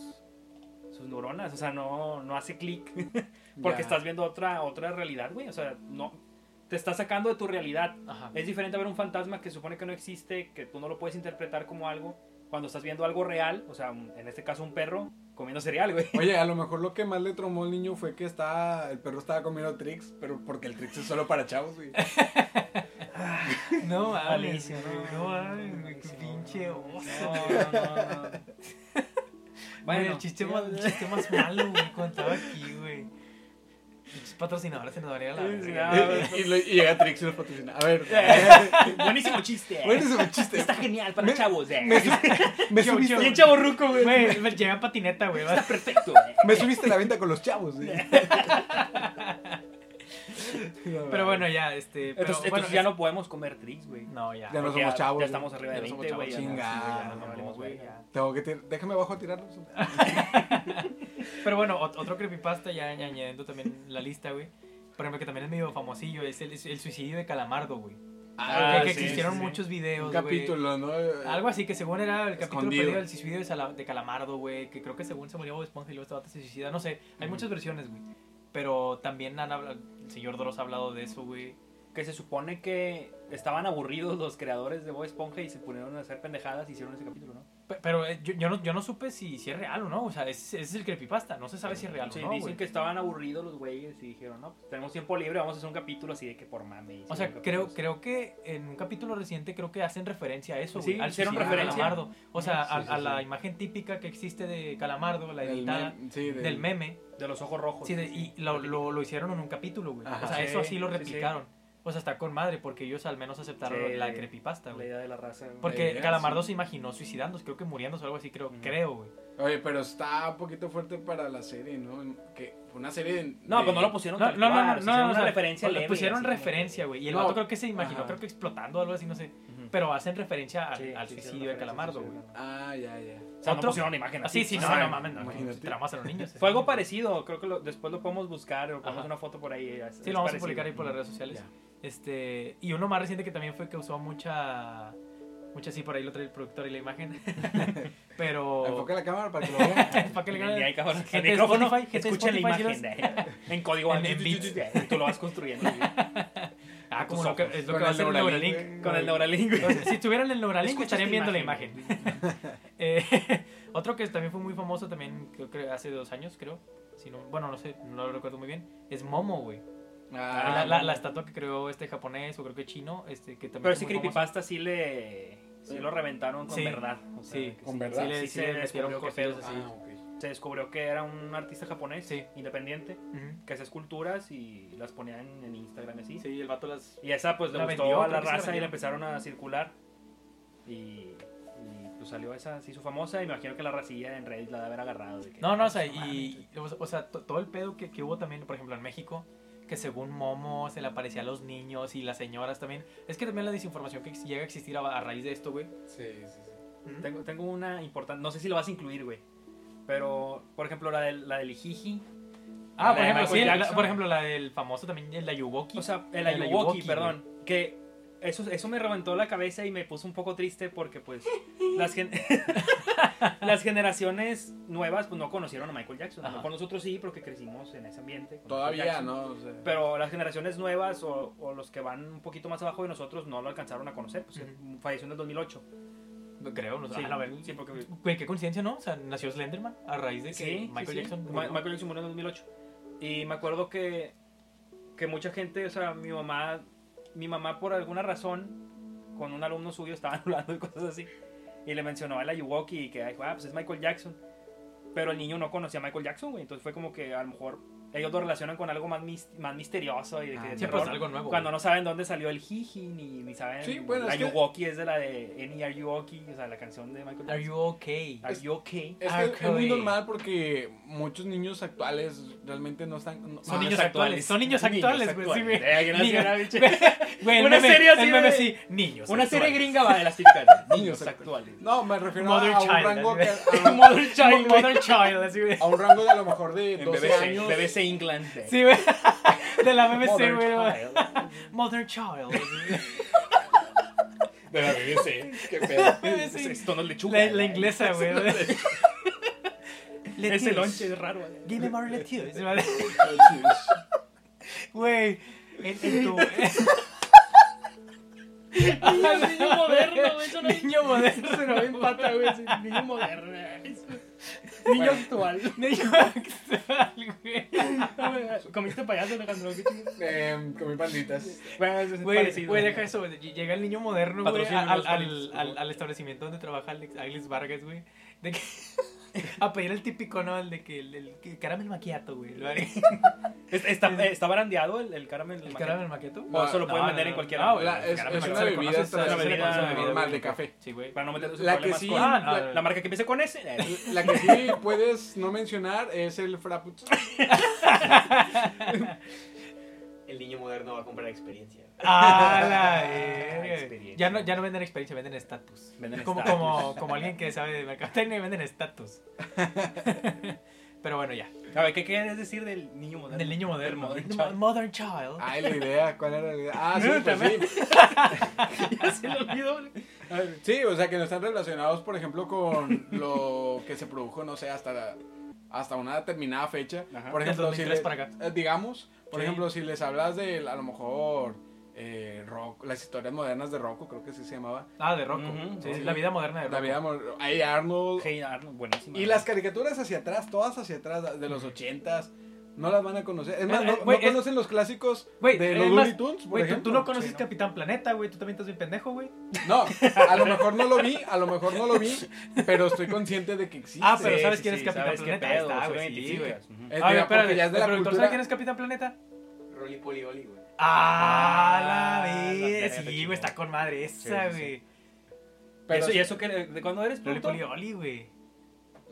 sus neuronas, o sea, no, no hace clic. Porque estás viendo otra, otra realidad, güey. O sea, no. Te está sacando de tu realidad. Ajá. Es diferente a ver un fantasma que supone que no existe, que tú no lo puedes interpretar como algo. Cuando estás viendo algo real, o sea, en este caso un perro, comiendo cereal, güey. Oye, a lo mejor lo que más le tromó al niño fue que estaba, el perro estaba comiendo Trix, pero porque el Trix es solo para chavos, güey. No mames, no, no mames, güey, qué pinche oso. No, no, no, no. Bueno, el chiste más, el chiste más malo, güey, cuando estaba aquí, güey. Patrocinadores se nos van a ir a la Sí, verga. sí, ah, y, y lo- y llega Trix y los patrocina. A ver, Buenísimo chiste. buenísimo chiste. Está genial para Me- chavos, eh. Me, me Yo- subiste, yo- Bien chaborruco, güey. Güey, me llega patineta, güey. Está perfecto, me subiste la venta con los chavos, güey. Pero bueno, ya, este. Pero, Entonces, bueno, entonces ya es- no podemos comer Trix, güey. No, ya. Ya no somos chavos. Ya estamos arriba de Ya no somos 20, güey. ya chavos. no- Chinga, sí, güey, ya no no valimos güey, verga. Tengo que déjame abajo a tirarlos. Pero bueno, ot- otro creepypasta, ya añadiendo también la lista, güey. Por ejemplo, que también es medio famosillo, es el, el suicidio de Calamardo, güey. Ah, que, que sí, existieron sí, sí. muchos videos, Un güey. capítulo, ¿no? Algo así, que según era el capítulo perdido del suicidio de, Calamardo, güey. Que creo que según se murió Bob Esponja y luego este vato se suicida. No sé, hay muchas versiones, güey. Pero también han hablado, el señor Dross ha hablado de eso, güey. Que se supone que estaban aburridos los creadores de Bob Esponja y se pusieron a hacer pendejadas y hicieron ese capítulo, ¿no? Pe- Pero eh, yo, yo, no, yo no supe si, si es real o no. O sea, ese, ese es el creepypasta. No se sabe si es real Sí, o no, dicen que estaban aburridos los güeyes y dijeron, no, pues tenemos tiempo libre, vamos a hacer un capítulo así de que por mame. O sea, creo, creo que en un capítulo reciente creo que hacen referencia a eso, Sí, güey. al hicieron referencia. Calamardo. O sea, Sí, a, sí, a sí. la imagen típica que existe de Calamardo, la Del editada, mem- sí, del- del meme. De los ojos rojos. Sí, de- y lo, lo, lo hicieron en un capítulo, güey. O sea, Sí, eso así lo sí, sí. replicaron. O sea, está con madre, porque ellos al menos aceptaron Sí, la creepypasta, La güey. idea de la raza. Porque idea, Calamardo sí. se imaginó suicidándose, creo que muriéndose o algo así, creo, creo, güey. Oye, pero está un poquito fuerte para la serie, ¿no? Que fue una serie de... No, pues no lo pusieron No, tal no, no, cual, no, no, no, una o sea, referencia leve, pusieron así referencia, güey. Y el No. vato creo que se imaginó, Ajá. creo que explotando o algo así, no sé. Pero hacen referencia al, Sí, suicidio de Calamardo, al güey. Ah, ya, ya. O sea, no pusieron imagen Ah, sí, así. sí, no, no mames, no. Tramas a los niños. Fue algo parecido, creo que lo- después lo podemos buscar o ponemos una foto por ahí. Sí, lo vamos a publicar ahí por las redes sociales. Este, y uno más reciente que también fue que usó mucha mucha sí por ahí lo trae el productor y la imagen. Pero Enfoca la cámara para que lo vean. para que le gente El de micrófono, Spotify, gente de escuchen la Spotify, imagen. En código En- en beats. Y tú lo vas construyendo. Ah, como lo que, es lo Con que va a el hacer el Neuralink, Neuralink. Con el Neuralink. Entonces, si tuvieran el Neuralink Escucha estarían esta viendo la imagen. Eh, otro que también fue muy famoso también, creo que hace dos años, creo. Si no, bueno, no sé, no lo recuerdo muy bien. Es Momo, güey. Ah, la, la- la estatua que creó este japonés o creo que chino, este que también Pero ese muy famoso. creepypasta sí le. Sí lo reventaron con Sí, verdad. o sea, sí, ¿Con sí- verdad? Sí, le, se descubrió así. Ah. Se descubrió que era un artista japonés Sí. independiente que hace esculturas y las ponía en, en Instagram y así. Sí, el vato las... Y esa pues le La gustó vendió, a la la raza y le empezaron a circular. Y, pues salió esa, se hizo famosa. Y me imagino que la racilla en Reddit la de haber agarrado. de que, No, no, o sea, y, o sea- todo el pedo que, que hubo también, por ejemplo, en México, que según Momo se le aparecía a los niños y las señoras también. Es que también la desinformación que llega a existir a, a raíz de esto, güey. Sí, sí, sí. Tengo, tengo una importante, no sé si lo vas a incluir, güey. Pero, por ejemplo, la del, la del Ijiji. Ah, La por de ejemplo, sí, la- por ejemplo, la del famoso también, el Ayuwoki. O sea, el Ayuwoki, perdón. Que eso, eso me reventó la cabeza y me puso un poco triste porque, pues, las, gen- las generaciones nuevas pues no conocieron a Michael Jackson. A lo mejor nosotros sí, porque crecimos en ese ambiente. Todavía, Jackson. ¿no? O sea, Pero las generaciones nuevas o, o los que van un poquito más abajo de nosotros no lo alcanzaron a conocer. Pues Ujú. falleció en el 2008. Creo, no sé. Sí, a ver, sí, porque qué coincidencia, ¿no? O sea, nació Slenderman a raíz de que Sí, Michael sí. Jackson. Ma-. Michael Jackson murió en el 2008. Y me acuerdo que, que mucha gente, o sea, mi mamá, mi mamá por alguna razón, con un alumno suyo estaban hablando de cosas así. Y le mencionó a la Yuwoki y que, pues es Michael Jackson. Pero el niño no conocía a Michael Jackson, güey. Entonces fue como que a lo mejor ellos lo relacionan con algo más, más misterioso y de que Ah, Sí, pues algo nuevo. Cuando no saben dónde salió el jiji, ni, ni saben. Sí, bueno, la es que- Yuwoki es de la de Any Are You Okay, o sea, la canción de Michael Are Jackson. you okay? Are You Okay? Es, Ah, que es muy normal porque muchos niños actuales realmente no están. no- Son ah, niños actuales. Son niños actuales, güey. Sí, güey. Eh, que una bicha- Güey, Una serie así meme de- sí, niños. Una serie gringa va de las típicas. Niños actuales. No, me refiero a, un rango que, Mother Child. Mother Child, a un rango de a lo mejor de En 12 BBC, años. BBC England. Sí, güey. De la BBC, Mother güey. Child. Mother Child. De la BBC. Qué pedo. Es, Sí. es lechuga. La, la inglesa, güey. Ese lonche es raro. güey. Give me more lettuce. Güey, en, en tu... Niño, niño moderno, güey. Eso no Niño moderno. Eso no empata, güey. ese Niño moderno. Niño actual. Niño actual, güey. ¿Comiste payaso, Alejandro? Eh, comí panditas. Bueno, es Güey, parecido. güey, deja eso, güey. Llega el niño moderno, güey, al, al, al establecimiento donde trabaja Alex, Alex Vargas, güey. De que, a pedir el típico, ¿no? El de que el, caramel maquiato, güey. ¿lo haré? Es- ¿Está, eh, ¿Está barandeado el, el caramel? ¿El caramel maquiato? O eso lo pueden no, vender no, en cualquier lado. es- es una bebida tradicional conoce bebida, de café. Sí, güey. Para no meterse La que problemas sí- con Ah, la, la marca que empiece con S. La que sí puedes no mencionar es el frappuccino. El niño moderno va a comprar experiencia. Ah, la. Experiencia. Ya no, ya no venden experiencia, venden estatus. Venden Como, como, como alguien que sabe de mercadotecnia, venden estatus. Pero bueno, ya. A ver, ¿qué quieres decir del niño moderno? Del niño moderno. Modern child. Modern child. Ay, la idea, ¿cuál era la idea? Ah, sí, No, pues sí. ya se lo olvidó. Sí, o sea, que no están relacionados, por ejemplo, con lo que se produjo, no sé, hasta la- hasta una determinada fecha. Ajá. Por ejemplo, si 2003 les- para acá. eh, digamos, por Sí. ejemplo, si les hablas de, a lo mejor, eh, rock, las historias modernas de Rocco, creo que así se llamaba. Ah, de Rocco. Sí, sí. la vida moderna de La Rocco. vida, ahí Arnold. Hey Arnold, buenísima. Y las caricaturas hacia atrás, todas hacia atrás, de los ochentas, no las van a conocer. Es más, Eh, no, eh, no es- conocen los clásicos de los Looney Tunes, por Güey, tú, ejemplo. tú no conoces Sí, no. Capitán Planeta, güey. Tú también estás bien pendejo, güey. No, a lo mejor no lo vi, a lo mejor no lo vi, pero estoy consciente de que existe. Ah, pero ¿sabes quién es Capitán sabes Planeta? pedo, está, sí güey, sí, identificas. Ujú. Es- A ver, mira, porque espérate. ya es de ¿El la productor cultura- sabe quién es Capitán Planeta? Rolly Polioli, güey. Ah, Ah, la verga, Sí, güey, está con madre esa, güey. Pero ¿Eso, sí. ¿Y eso qué, de cuándo eres, productor? Polioli, güey.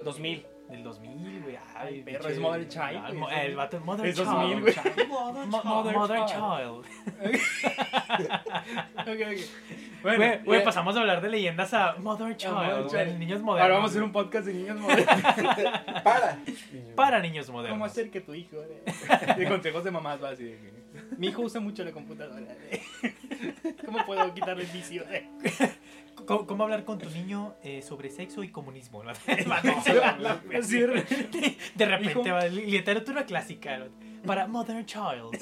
2000. Del 2000, güey. Ay, perro, es Modern Child, güey. mo- El vato es Modern Es Child. 2000, güey. Mo- mo- Modern Child. Ok, ok. Bueno, Güey, güey, eh, pasamos a hablar de leyendas a Modern Child. Modern güey, Child. Niños modernos. ahora vamos a hacer un podcast de niños modernos. Para. Para niños modernos. ¿Cómo hacer que tu hijo? eh? De consejos de mamás, va así de que, Mi hijo usa mucho la computadora. eh. ¿Cómo puedo quitarle el vicio? ¿Cómo, cómo hablar con tu niño eh, sobre sexo y comunismo? ¿no? De- De repente, va, li- literatura clásica ¿no? para Modern Child.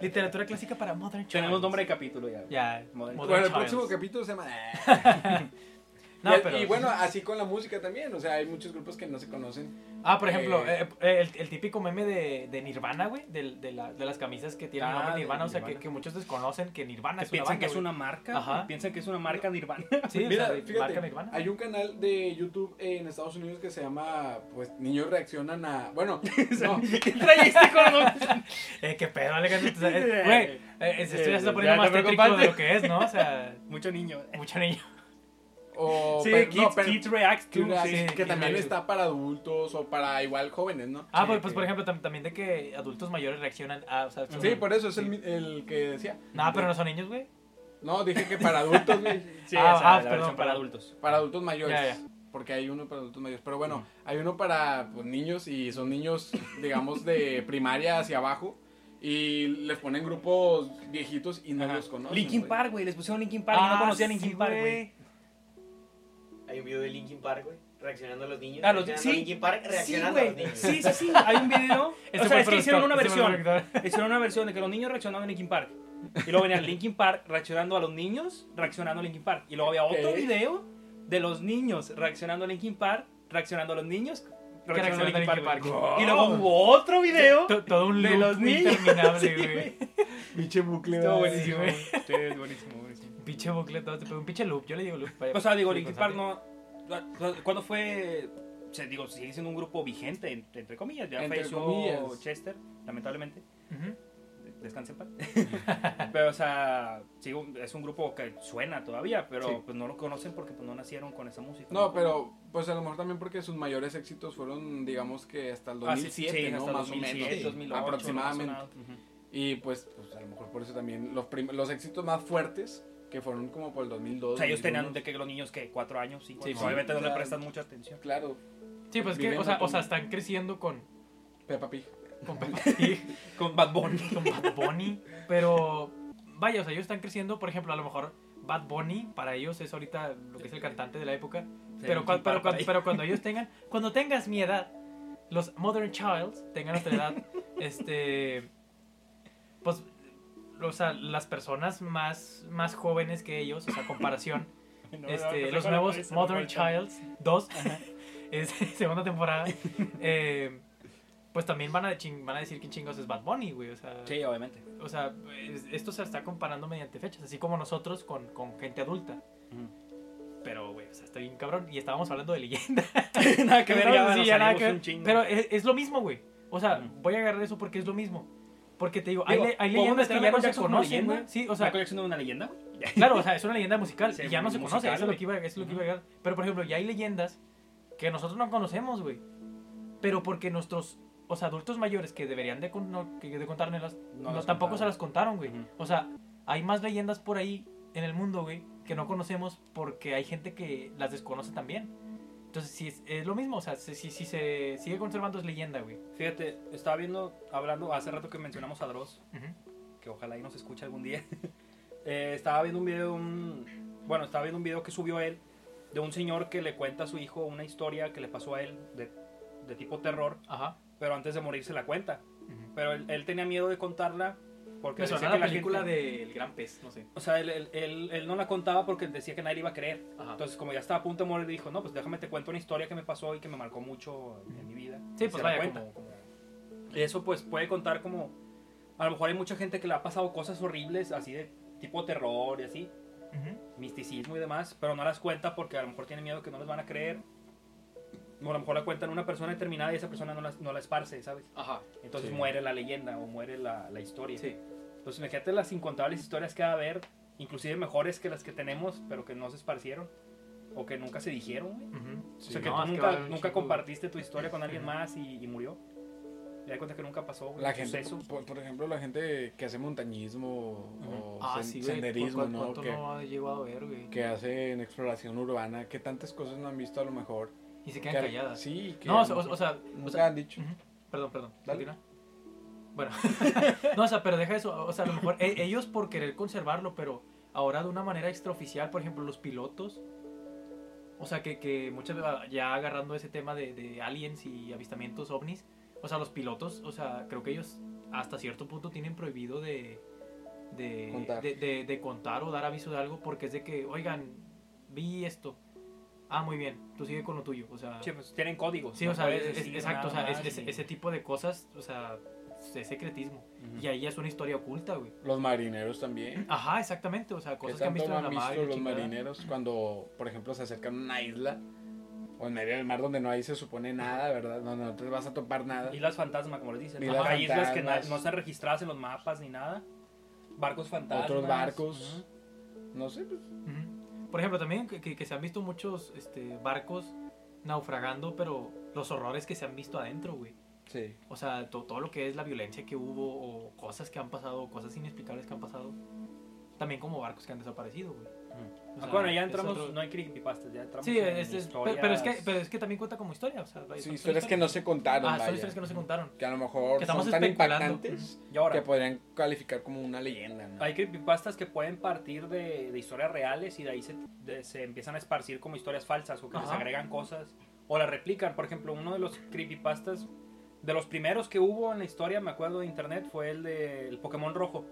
Literatura clásica para Modern Child. Tenemos nombre de capítulo ya. Ya, Modern Modern Bueno, el Child. próximo capítulo se llama. No, y, pero- y bueno, así con la música también. O sea, hay muchos grupos que no se conocen. Ah, por ejemplo, Eh, eh, eh, el, el típico meme de, de Nirvana, güey, de, de, la- de las camisas que tienen Ah, nombre de Nirvana, o sea, que, Nirvana. que muchos desconocen que Nirvana Que es una piensan banda, que es una marca. Ajá. Piensan que es una marca Nirvana. Sí, o Mira, sea, de fíjate, marca Nirvana. hay un canal de YouTube en Estados Unidos que se llama, pues, Niños Reaccionan a... Bueno, no, ¿Qué trajiste con Eh, qué pedo, Alejandro. sabes, Güey, eh, esto ya se está Eh, poniendo ya más tétrico de lo que es, ¿no? O sea, Mucho niño. mucho niño. O... Sí, pero- Kids, no, pero- Kids React sí, que Kids también React. está para adultos o para igual jóvenes, ¿no? Ah, Sí, pues, pues por ejemplo, tam- también de que adultos mayores reaccionan a. O sea, son- Sí, por eso es sí. el, el que decía. No, pero no son niños, güey. No, dije que para adultos, güey. Sí, Ah, esa, ah, la perdón, versión para adultos. Para adultos mayores. Ya, ya. Porque hay uno para adultos mayores. Pero bueno, hay uno para pues, niños y son niños, digamos, de primaria hacia abajo. Y les ponen grupos viejitos y no Ajá. los conocen. Linkin. Park, güey. Les pusieron Linkin Park y no Ah, conocían sí, Linkin Park, güey. Hay un video de Linkin Park, güey. Reaccionando a los niños. Ah, los- a sí. Linkin Park, Sí, reaccionando a los güey. niños. Sí, sí, sí. Hay un video. Este o sea, es que hicieron una este versión. Hicieron una versión de que los niños reaccionaban a Linkin Park. Y luego venía Linkin Park reaccionando a los niños, reaccionando a Linkin Park. Y luego había otro Ok. video de los niños reaccionando a Linkin Park, reaccionando a los niños, reaccionando a Linkin Linkin Park. Park. Y luego hubo otro video To- Todo un de loop los niños. interminable, Sí, güey. Pinche bucle. Estuvo buenísimo. güey. Sí, es buenísimo, buenísimo. Pinche bucle, todo. te pegó Un pinche loop. Yo le digo loop. vaya. O sea, digo, Sí, Linkin Park no. ¿Cuándo fue.? O sea, digo, sigue siendo un grupo vigente, entre, entre comillas. Ya Entre falleció comillas. Chester, lamentablemente. Ujú. Descanse en paz. pero, o sea, sigo- es un grupo que suena todavía, pero Sí. pues no lo conocen porque pues, no nacieron con esa música. No, pero pues a lo mejor también porque sus mayores éxitos fueron, digamos que hasta el Ah, sí, 2007, sí, ¿no? hasta Más 2007, o menos. 2008, aproximadamente. no sonado. Ujú. Y pues, pues a lo mejor por eso también los, los éxitos más fuertes, que fueron como por el 2002. O sea, ellos 2001. tenían de que los niños que cuatro años, cinco Sí, años, sí. obviamente no le prestan mucha atención. Claro, Sí, pues que, o sea, o sea, están creciendo con. Peppa Pig. Con Peppa Pig, Con Bad Bunny. con Bad Bunny. Pero. Vaya, o sea, ellos están creciendo. Por ejemplo, a lo mejor Bad Bunny para ellos es ahorita lo que es el cantante de la época. pero, cua- pero, cua- pero cuando ellos tengan, cuando tengas mi edad, los Modern Childs tengan nuestra edad, este, pues, o sea, las personas más, más jóvenes que ellos, o sea, comparación, este, los nuevos Modern Childs 2, es segunda temporada, eh, pues también van a, ching- van a decir que chingos es Bad Bunny, güey. O sea, Sí, obviamente. o sea es- esto se está comparando mediante fechas, así como nosotros con, con gente adulta. Pero, güey, o sea, está bien cabrón. Y estábamos hablando de leyenda. nada que ver, ya, Sí, ya nada que ver. Pero es, es lo mismo, güey. O sea, voy a agarrar eso porque es lo mismo. Porque te digo, hay, Digo, hay ¿podemos leyendas que ya no se conocen, güey. Sí, o sea, ¿Michael Jackson es una leyenda? claro, o sea, es una leyenda musical Sí, y ya no se musical, conoce. Eso es lo que iba, eso es lo que iba a llegar. Pero, por ejemplo, ya hay leyendas que nosotros no conocemos, güey. Pero porque nuestros, o sea, adultos mayores que deberían de, con- no- que de contárnoslas, No no, tampoco se las contaron, güey. Ujú. O sea, hay más leyendas por ahí en el mundo, güey, que no conocemos porque hay gente que las desconoce también. Entonces, sí, es, es lo mismo, o sea, si, si, si se sigue conservando es leyenda, güey. Fíjate, estaba viendo, hablando hace rato que mencionamos a Dross, que ojalá y nos escuche algún día. Eh, estaba viendo un video, de un, bueno, estaba viendo un video que subió él de un señor que le cuenta a su hijo una historia que le pasó a él de, de tipo terror, Ajá. pero antes de morir se la cuenta. Pero él, él tenía miedo de contarla porque Me decía que la la película gente- del gran pez, no sé. O sea, él, él- él- él no la contaba porque decía que nadie le iba a creer. Ajá. Entonces, como ya estaba a punto de morir, dijo, no, pues déjame te cuento una historia que me pasó y que me marcó mucho en, mi vida. sí, pues vaya, cuenta. como, como- eso pues puede contar como... A lo mejor hay mucha gente que le ha pasado cosas horribles, así de tipo terror y así, Ujú. misticismo y demás, pero no las cuenta porque a lo mejor tiene miedo que no les van a creer. O a lo mejor la cuentan una persona determinada y esa persona no la, no la esparce, ¿sabes? Ajá. Entonces Sí. muere la leyenda o muere la, la historia. Sí. Entonces imagínate las incontables historias que va a haber, inclusive mejores que las que tenemos, pero que no se esparcieron o que nunca se dijeron. Ujú. o Sí, sea, que no, tú es que nunca, nunca compartiste tu historia con alguien más y, y murió. Y da cuenta que nunca pasó. güey, La gente, suceso. por, por ejemplo, la gente que hace montañismo o Ah, sen- sí, senderismo, ¿Cu- cu- ¿no? ¿Cuánto Que, no ha llegado a ver, güey? que hacen exploración urbana, que tantas cosas no han visto a lo mejor. Y se que quedan al- calladas. Sí, que No, o sea, o, o sea, o nunca sea, han dicho. perdón, perdón. Dale. continúa. Bueno, no, o sea, pero deja eso. O sea, a lo mejor e- ellos por querer conservarlo, pero ahora de una manera extraoficial, por ejemplo, los pilotos. O sea, que, que muchas veces, ya agarrando ese tema de, de aliens y avistamientos ovnis, o sea, los pilotos, o sea, creo que ellos hasta cierto punto tienen prohibido de, de, Contar. de, de- de contar o dar aviso de algo porque es de que, oigan, vi esto. Ah, muy bien, tú sigue con lo tuyo. O sea, Sí, pues tienen códigos. Sí, no o sea, es- exacto, o sea, nada es- más es- y- ese tipo de cosas, o sea, es secretismo. Y ahí ya es una historia oculta, güey. Los marineros también. Ajá, exactamente, o sea, ¿Qué cosas que han visto en la mar. los chingada. marineros cuando, por ejemplo, se acercan a una isla o en medio del mar donde no hay se supone nada, ¿verdad? No, no te vas a topar nada. Islas fantasma, como les dicen. Ajá, Hay islas que no están registradas en los mapas ni nada. Barcos fantasmas. Otros barcos. No sé, pues, Ujú. Por ejemplo, también que, que- que se han visto muchos este, barcos naufragando, pero los horrores que se han visto adentro, güey. sí. O sea, to- todo lo que es la violencia que hubo, o cosas que han pasado, cosas inexplicables que han pasado. También como barcos que han desaparecido, güey. O Ah, sea, bueno, ya entramos, otro- no hay creepypastas, ya entramos Sí, en es- es- pero, pero es que, historias. pero es que también cuenta como historia. O sea, son- Sí, son historias que no se contaron, Ah, son vaya. historias que no se contaron. Que a lo mejor Que estamos son tan impactantes Y ahora, que podrían calificar como una leyenda, ¿no? hay creepypastas que pueden partir de, de historias reales y de ahí se, de- se empiezan a esparcir como historias falsas o que les Ajá. agregan cosas o las replican. Por ejemplo, uno de los creepypastas, de los primeros que hubo en la historia, me acuerdo de internet, fue el del Pokémon rojo,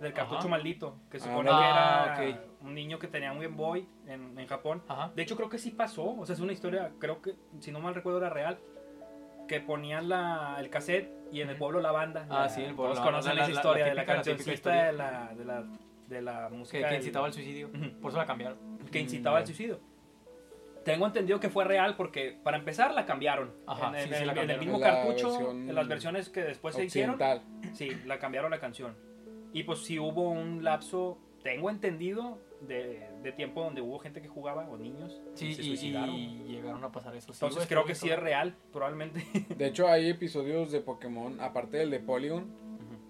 del cartucho Ajá. maldito, que se Ah, supone ah, que era ok. un niño que tenía un Game Boy en, en Japón. Ajá. De hecho, creo que sí pasó. O sea, es una historia, creo que, si no mal recuerdo, era real. Que ponían la, el cassette y en el pueblo la banda. Ah, La- sí, el pueblo Todos La Banda, conocen la- esa la- historia la de la típica- la típica cancioncita de la, de la, de la música. Que, incitaba al suicidio. Por eso la cambiaron. que incitaba Mm, al suicidio. Tengo entendido que fue real porque, para empezar, la cambiaron. Ajá, en, sí, en sí, el, la en el cambiaron. mismo La cartucho, en las versiones que después se hicieron, sí, la cambiaron la canción. Y pues sí hubo un lapso, tengo entendido, de, de tiempo donde hubo gente que jugaba o niños Sí, y se y, suicidaron. y llegaron a pasar eso. Sí, Entonces güey, creo que sí es real, probablemente. De hecho, hay episodios de Pokémon, aparte del de Polygon,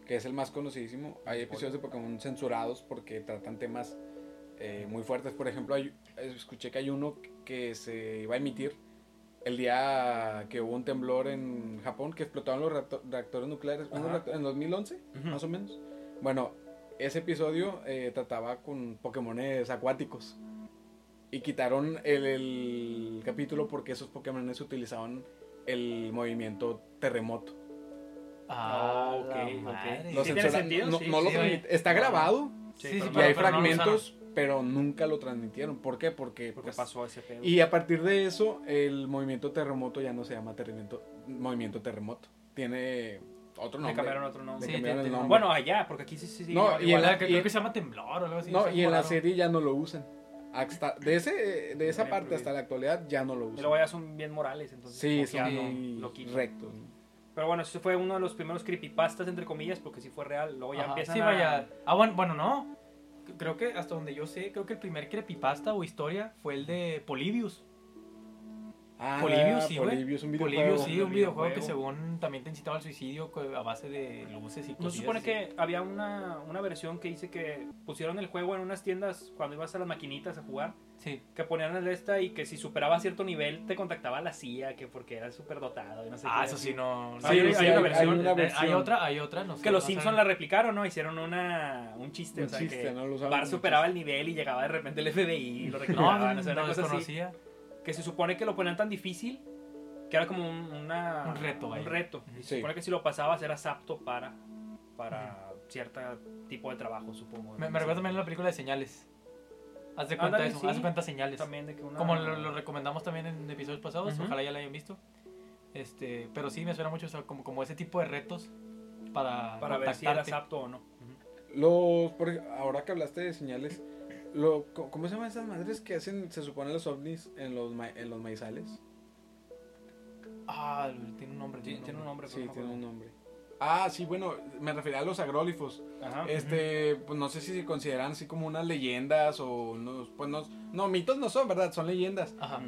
que es el más conocidísimo, hay episodios de Pokémon censurados porque tratan temas eh, muy fuertes. Por ejemplo, hay- escuché que hay uno que se iba a emitir el día que hubo un temblor en Japón, que explotaron los reacto- reactores nucleares, en 2011, Ujú. más o menos. Bueno, ese episodio eh, trataba con Pokémones acuáticos. Y quitaron el, el capítulo porque esos Pokémones utilizaban el movimiento terremoto. Ah, ok, la ok. madre. Lo Sí tiene sentido, no, sí, no lo sí, Está grabado Sí, Sí, sí, pero y hay pero no lo fragmentos, pero nunca lo transmitieron. ¿Por qué? Porque, Porque pues, pasó ese pedo. Y a partir de eso, el movimiento terremoto ya no se llama terremoto, movimiento terremoto. Tiene otro Le nombre. cambiaron otro Le nombre. Sí, cambiaron te- el te- nombre. Bueno, allá, porque aquí sí sí. sí, No, igual- y en igual. la- que y- creo que se llama temblor o algo así. no, y en la serie ya no lo usan. Hasta, de, ese, de esa parte hasta la actualidad ya no lo Y usan. luego ya son bien morales, entonces. Sí, son ya no muy lo quitan. rectos. Pero bueno, ese fue uno de los primeros creepypastas, entre comillas, porque sí fue real. Luego ya Ajá, empiezan Sí, a... vaya. Ah, bueno, bueno, no. Creo que hasta donde yo sé, creo que el primer creepypasta o historia fue el de Polybius. Ah, Polybius, sí, güey. Un videojuego. Sí, un videojuego que según también te incitaba al suicidio a base de luces y ¿No cosas. se supone que había una, una versión que dice que pusieron el juego en unas tiendas cuando ibas a las maquinitas a jugar? Sí. Que ponían el esta y que si superaba cierto nivel te contactaba la CIA, que porque eras súper dotado y no sé Ah, qué. eso sí, no. Sí, hay, hay hay una versión, hay una Hay versión. otra, hay otra, no sé. Que los no Simpsons la replicaron, ¿no? Hicieron una, un chiste, Un o sea, chiste, que ¿no? Como superaba el nivel y llegaba de repente el FBI y lo No, reclamaban, no, o sea, una no cosa así. Que se supone que lo ponían tan difícil que era como un, una- Un reto, Un reto. Y se Sí. supone que si lo pasabas eras apto para, para cierto tipo de trabajo, supongo. Me, me recuerda también a la película de Señales. Haz de cuenta Ándale, eso, sí. haz de cuenta Señales. También de que una... Como lo, lo recomendamos también en episodios pasados, ojalá ya lo hayan visto. Este, pero sí me suena mucho o sea, como, como ese tipo de retos para, Para ver si eras apto o no. Los, por ahora que hablaste de señales, lo, ¿cómo se llaman esas madres que hacen, se supone, los ovnis en los, ma- en los maizales? Ah, tiene un nombre. Sí, tiene un nombre, Sí, no tiene un nombre. Ah, sí, bueno, me refería a los agrólifos. Ajá. Este, pues no sé si se consideran así como unas leyendas o unos, pues no, no, mitos no son, ¿verdad? Son leyendas. Ajá.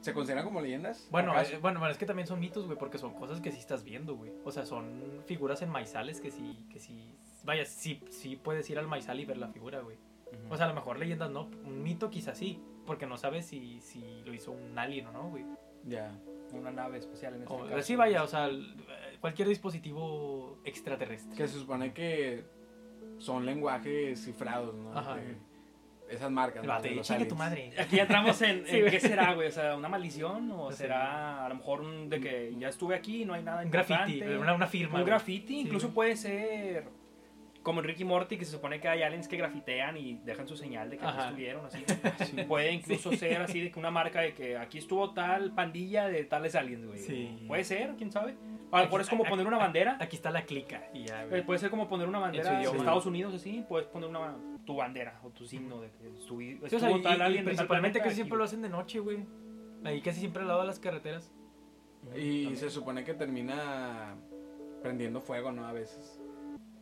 ¿Se consideran como leyendas? Bueno, eh, bueno, bueno, es que también son mitos, güey, porque son cosas que sí estás viendo, güey. O sea, son figuras en maizales que sí, que sí, vaya, sí, sí puedes ir al maizal y ver la figura, güey. O sea, a lo mejor leyendas no, un mito quizás sí, porque no sabes si, si lo hizo un alien o no, güey. Ya. una nave especial en este O- caso. sí, vaya, o sea, eh, cualquier dispositivo extraterrestre. Que se supone que son lenguajes cifrados, ¿no? Ajá. De esas marcas. ¿no? De los chingue tu madre. Aquí entramos en, Sí, en güey. qué será, güey. O sea, una maldición o Sí. será a lo mejor un de que ya estuve aquí y no hay nada Un graffiti, una, una firma. Un graffiti, incluso puede ser como en Ricky Morty, que se supone que hay aliens que grafitean y dejan su señal de que aquí estuvieron, así. Puede incluso ser así de que una marca de que aquí estuvo tal pandilla de tales aliens, güey. Sí. Puede ser, quién sabe. A lo mejor es como Aquí- poner una bandera. Aquí está la clica y ya, Eh, güey. Puede ser como poner una bandera de. Estados Unidos, así. Puedes poner una, tu bandera o tu signo de que Sí, o sea, estuvo y, tal y- y alien tal principalmente que siempre lo hacen de noche, güey. Ahí casi siempre al lado de las carreteras. Y También. se supone que termina prendiendo fuego, ¿no? A veces.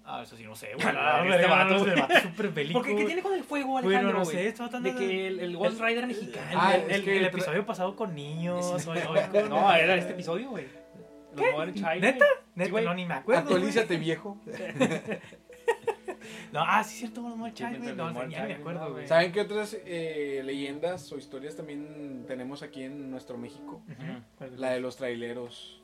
Ah, eso sí, no sé, Ah, güey. este vato, no, güey. este vato es súper bélico. ¿Por qué? ¿Qué tiene con el fuego, Bueno, Alejandro, no sé, De que el, el Ghost Rider mexicano. Ah, el, episodio pasado con niños. hoy- hoy con- No, era este episodio, güey. ¿Neta? Neta, güey. no, ni me acuerdo. Actualízate, viejo. No, ah, sí, es cierto, Modern Child, Sí, güey. No, Modern ni me acuerdo, no, güey. ¿Saben qué otras eh, leyendas o historias también tenemos aquí en nuestro México? La de los traileros.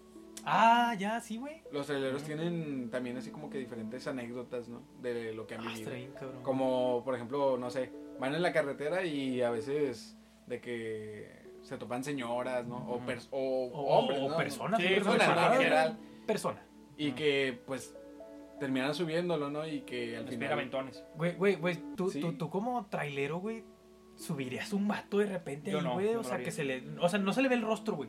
Ah, ya, sí, güey. Los traileros tienen también así como que diferentes anécdotas, ¿no? De lo que han Ah, vivido. cabrón. Como, por ejemplo, no sé, van en la carretera y a veces de que se topan señoras, ¿no? O, pers- o, O, hombres, o ¿no? personas. Sí, Personas, personas, ¿no? En güey. general. Persona. Y que, pues, terminan subiéndolo, ¿no? Y que al Los final... piraventones. Güey, güey, güey, tú, Sí. tú, tú como trailero, güey, subirías un vato de repente Yo ahí, no, güey. O sea, que se le. O sea, no se le ve el rostro, güey.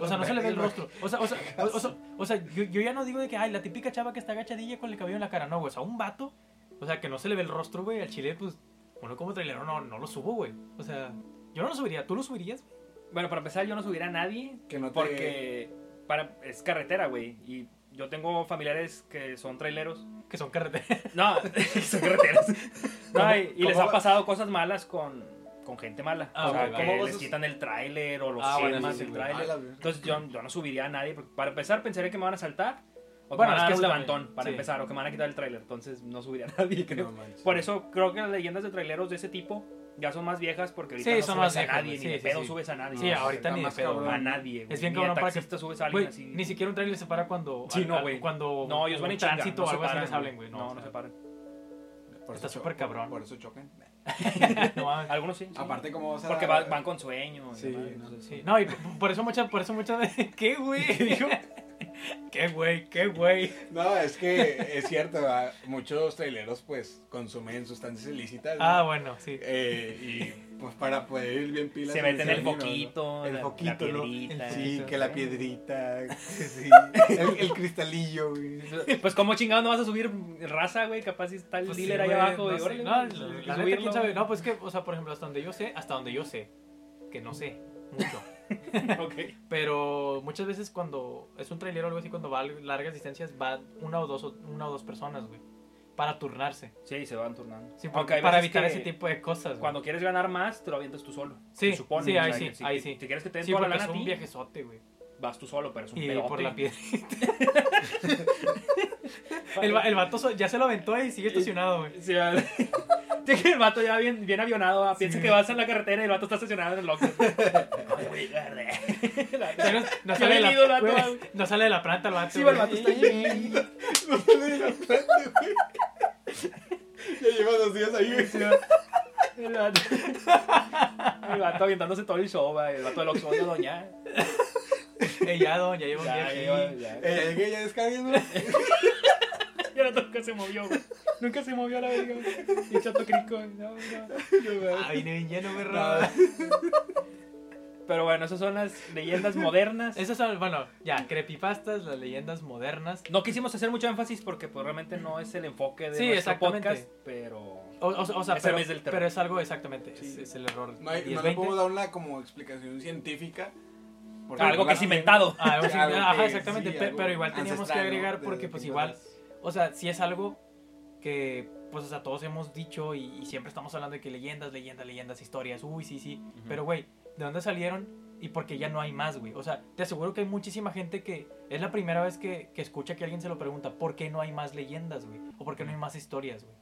O sea, no se le ve el rostro. O sea, o sea, o, o sea, o sea, yo, yo ya no digo de que, ay, la típica chava que está agachadilla con el cabello en la cara. No, güey. O sea, un vato. O sea, que no se le ve el rostro, güey. Al chile, pues, uno como trailero no, no lo subo, güey. O sea, yo no lo subiría. ¿Tú lo subirías? Bueno, para empezar, yo no subiría a nadie Que no te... porque para, es carretera, güey. Y yo tengo familiares que son traileros. Que son carreteras. No, son carreteros. No, y, y les cómo ha va? pasado cosas malas con, con gente mala. Ah, o sea, que ¿cómo vas les a- quitan el tráiler o los Ah, bueno, queman sí, sí, el güey. tráiler. Entonces yo, yo no subiría a nadie. porque para empezar, pensaría que me van a saltar. O que Bueno, me van a es que eso levantón también, para sí. empezar. O que me van a quitar el tráiler. Entonces no subiría a nadie, creo. No. Por eso creo que las leyendas de traileros de ese tipo ya son más viejas porque ahorita Sí, no son subes más a viejas, nadie, güey. ni Sí, de sí, pedo sí. subes a nadie. Sí, No, ahorita ni de más pedo. cabrón. a nadie. güey. Es bien Ni cabrón a para que- taxista subes a alguien Güey, así. ni siquiera un trailer se para cuando. Sí, no, al- güey. Cuando. No, ellos van en tránsito no o algo así les hablen, güey. No, No, no, se paran. Está súper cabrón. Por eso chocan. no. Algunos sí. sí. Aparte, como. Porque va- van con sueño. y Sí, demás, no. Sí, no, y por- por eso muchas, por eso muchas veces. ¿Qué, güey? Dijo. Qué güey, qué güey. No, es que es cierto, ¿verdad? muchos traileros pues consumen sustancias ilícitas. ¿no? Ah, bueno, sí. Eh, y pues para poder ir bien pilas. Se en meten el camino, ¿no? foquito, El la- foquito, la ¿no? piedrita. Sí, Eso. que la piedrita. Sí, el, el cristalillo, güey. Pues, ¿cómo chingado no vas a subir raza, güey? Capaz si está el Pues sí, dealer ahí güey, abajo. no y sé. órale, No, que la neta, subirlo, quién sabe. No, pues que, o sea, por ejemplo, hasta donde yo sé, hasta donde yo sé, que no sé mucho. Ok. Pero muchas veces cuando es un trailero o algo así, cuando va a largas distancias, va una o dos, una o dos personas, güey. Para turnarse. Sí, se van turnando. Sí, Aunque para evitar ese tipo de cosas. güey. Cuando quieres ganar más, te lo avientas tú solo. Sí, se supone, sí, o ahí sea, sí, si- ahí sí. Si quieres que te den Sí, toda la lana es un viajezote, güey. vas tú solo, pero es un Y pedote. por la piedrita. el, el vato ya se lo aventó y sigue estacionado, güey. Sí, el vato ya bien, bien avionado, piensa Sí. que vas en la carretera y el vato está estacionado en el. Ya no, sale de la, venido el vato, güey, güey. no sale de la planta el vato. Sí, güey. el vato está ahí. No sale de la planta, güey. Ya lleva dos días ahí, güey. El vato, el vato avientándose todo el show, güey. El vato del Oxxo, de doña. Eh, ya, don, ya lleva un Ya, día ya, aquí. ya, ya. Eh, llegué, ya descarguen, ¿no? Y vato nunca se movió, güey. Nunca se movió a la verga, güey. Y el chato crico, güey. No, no. Ah, vine bien lleno, güey. No. Pero bueno, esas son las leyendas modernas. Esas son, bueno, ya, creepypastas, las leyendas modernas. No quisimos hacer mucho énfasis porque pues realmente no es el enfoque de Sí, nuestro exactamente. podcast, pero O, o- o sea, Es el pero, mes del terror. pero es algo exactamente, es, Sí. es el error. No, hay, 10, no le 20. podemos dar una como explicación científica. porque algo que es inventado. Ah, algo ajá, exactamente, sí, pe- algo pero igual teníamos que agregar porque pues igual, o sea, si es algo que pues o sea, todos hemos dicho y, y siempre estamos hablando de que leyendas, leyendas, leyendas, historias, uy, sí, sí, pero güey, ¿de dónde salieron? Y porque ya no hay más, güey. O sea, te aseguro que hay muchísima gente que es la primera vez que, que escucha que alguien se lo pregunta, ¿por qué no hay más leyendas, güey? O ¿por qué no hay más historias, güey?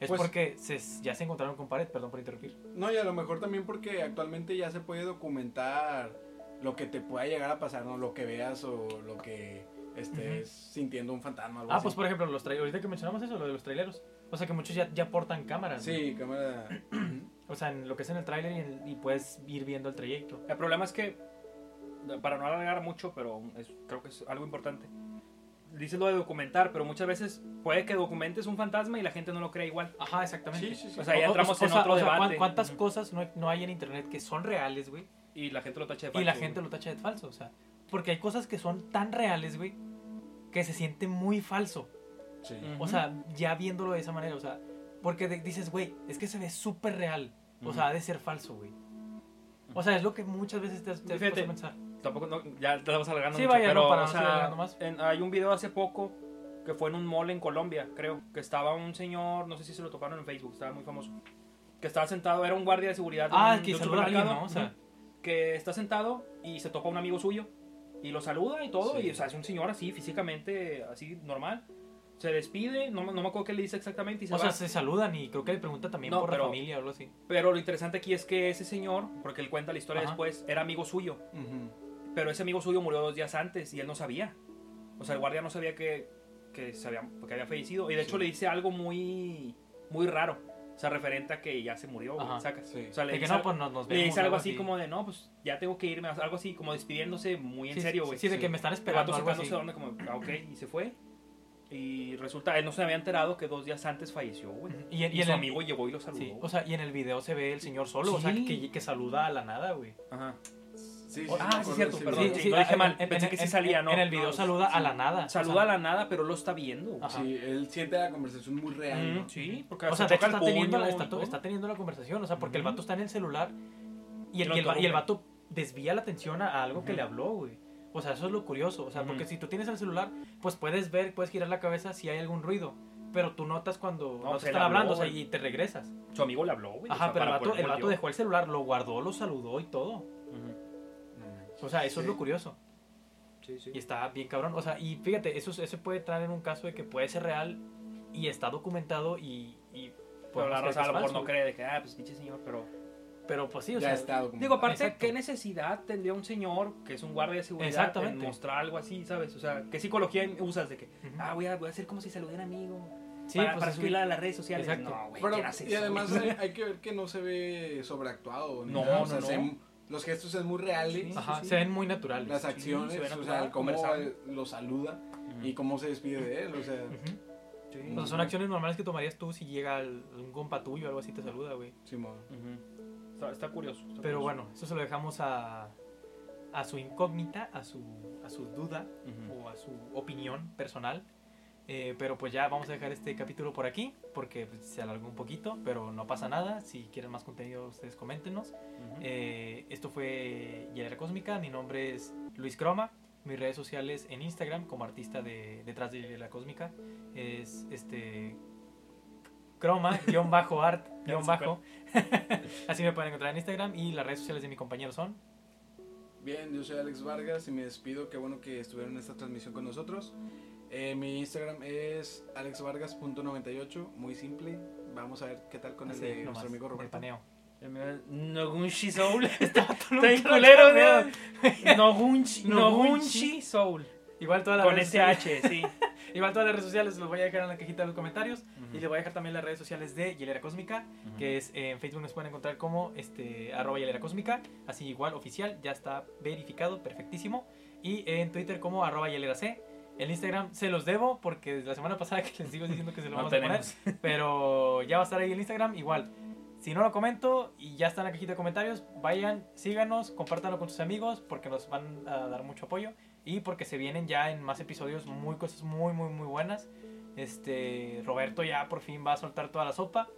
Es Pues- porque se, ya se encontraron con pared, perdón por interrumpir. No, y a lo mejor también porque actualmente ya se puede documentar lo que te pueda llegar a pasar, ¿no? Lo que veas o lo que estés sintiendo un fantasma o algo Ah, así. pues por ejemplo, los ahorita que mencionamos eso, lo de los traileros. O sea, que muchos ya, ya portan cámaras. ¿no? Sí, cámara. O sea, en lo que es en el tráiler y, en- y puedes ir viendo el trayecto. El problema es que, para no alargar mucho, pero es- creo que es algo importante. Dices lo de documentar, pero muchas veces puede que documentes un fantasma y la gente no lo crea igual. Ajá, exactamente. Sí, sí, sí. O sea, ya entramos en sea- otro sea, ¿cuán- debate. ¿Cuántas Ujú. cosas no hay, no hay en internet que son reales, güey? Y la gente lo tacha de Y falso, la güey. gente lo tacha de falso, o sea. Porque hay cosas que son tan reales, güey, que se siente muy falso. Sí. O sea, ya viéndolo de esa manera, o sea. Porque de- dices, güey, es que se ve súper real. O sea, ha de ser falso, güey. O sea, es lo que muchas veces te, te has Fíjate, pensar. Tampoco, no, ya te estamos alargando Sí, mucho, vaya, pero, no, para o no sea, más. en- hay un video hace poco que fue en un mall en Colombia, creo, que estaba un señor, no sé si se lo toparon en Facebook, estaba muy famoso, que estaba sentado, era un guardia de seguridad de Ah, un, que de un alguien, ¿no? O sea, que está sentado y se topa un amigo suyo y lo saluda y todo, Sí. y o sea, es un señor así, físicamente, así, normal, se despide, no, no me acuerdo qué le dice exactamente y se o va. sea, se saludan y creo que le pregunta también No, por pero- la familia o algo así. Pero lo interesante aquí es que ese señor, porque él cuenta la historia Ajá. después, era amigo suyo. Ujú. Pero ese amigo suyo murió dos días antes y él no sabía. O sea, el guardia no sabía que, que, se había, que había fallecido. Y de hecho Sí. le dice algo muy, muy raro. O sea, referente a que ya se murió, güey, Ajá. sacas. Sí. O sea, le De que no, pues nos, nos le vemos. dice algo así como de, no, pues ya tengo que irme. Algo así, como despidiéndose muy en Sí, serio, güey. Sí, de que me están El esperando vato algo así. como, ah, ok, y se fue. Y resulta, él no se había enterado que dos días antes falleció, güey. Y, su el- amigo llegó y lo saludó. Sí, o sea, y en el video se ve el señor solo, o sea, que, que saluda a la nada, güey. Ajá. Sí, sí, Ah, sí, acuerdo cierto, perdón. sí, lo dije mal, pensé en- que sí salía, ¿no? En el video No, saluda a sí. la nada. o Saluda sea, a la nada, pero lo está viendo. Ajá. Sí, él siente la conversación muy real. ¿no? Mm, sí, porque O sea, se de hecho está teniendo, la, está, está teniendo la conversación, o sea, porque el vato está en el celular y el, y el, y el vato desvía la atención a, a algo que le habló, güey. O sea, eso es lo curioso, o sea, porque si tú tienes el celular, pues puedes ver, puedes girar la cabeza si hay algún ruido, pero tú notas cuando no, te él están habló, hablando, o sea, y te regresas. Su amigo le habló, güey. o Ajá, sea, pero el vato, el vato dejó el celular, lo guardó, lo saludó y todo. No, O sea, eso es lo curioso. Sí, sí. Y está bien cabrón. O sea, y fíjate, eso, eso puede entrar en un caso de que puede ser real y está documentado y... y Pero la raza a lo mejor no cree de que, ah, pues pinche señor, pero... Pero pues sí, o ya sea... está documentado. Digo, aparte, Exacto. ¿qué necesidad tendría un señor que es un guardia de seguridad Exactamente. en mostrar algo así, sabes? O sea, ¿qué psicología usas de que, ah, voy a, voy a hacer como si saludara a un amigo? Sí, para, pues para es que- subirla a las redes sociales. Exacto. No, güey, Pero, ¿quién hace y además hay, hay que ver que no se ve sobreactuado. ni No, nada, o no, sea, no. se- los gestos es muy reales. Sí, Ajá, sí. se ven muy naturales. Las acciones, se o natural, sea, cómo conversando. eh, lo saluda y cómo se despide de él, o sea, Ujú. Sí. O sea, son acciones normales que tomarías tú si llega el- un compa tuyo o algo así te saluda, güey. Simón. Ujú. Está, está curioso. está Pero curioso. bueno, eso se lo dejamos a, a su incógnita, a su, a su duda Ujú. o a su opinión personal. Eh, pero pues ya vamos a dejar este capítulo por aquí porque pues, se alargó un poquito, pero no pasa nada. Si quieren más contenido, ustedes coméntenos. Eh, esto fue Hielera Cósmica. Mi nombre es Luis Croma. Mis redes sociales en Instagram como artista de detrás de Hielera Cósmica es este croma guion bajo art guion bajo. Así me pueden encontrar en Instagram y las redes sociales de mi compañero son Bien, yo soy Alex Vargas y me despido. Qué bueno que estuvieron en esta transmisión con nosotros. Eh, mi Instagram es alexvargas.98, muy simple. Vamos a ver qué tal con el de nomás, nuestro amigo Roberto. paneo. El mío es Nogunshi Soul. Está Está bien culero, ¿no? Nogunshi, Nogunshi. Nogunshi Soul. Igual todas las Con redes SH, sí. Igual todas las redes sociales los voy a dejar en la cajita de los comentarios y les voy a dejar también las redes sociales de Hielera Cósmica, que es eh, en Facebook nos pueden encontrar como este arroba Hielera Cósmica, así igual oficial, ya está verificado, perfectísimo, y en Twitter como arroba Hielera C. El Instagram se los debo porque desde la semana pasada que les sigo diciendo que se lo No vamos a poner, pero ya va a estar ahí el Instagram igual. Si no lo comento y ya está en la cajita de comentarios, vayan, síganos, compártanlo con sus amigos porque nos van a dar mucho apoyo y porque se vienen ya en más episodios muy cosas muy muy muy buenas. Este Roberto ya por fin va a soltar toda la sopa.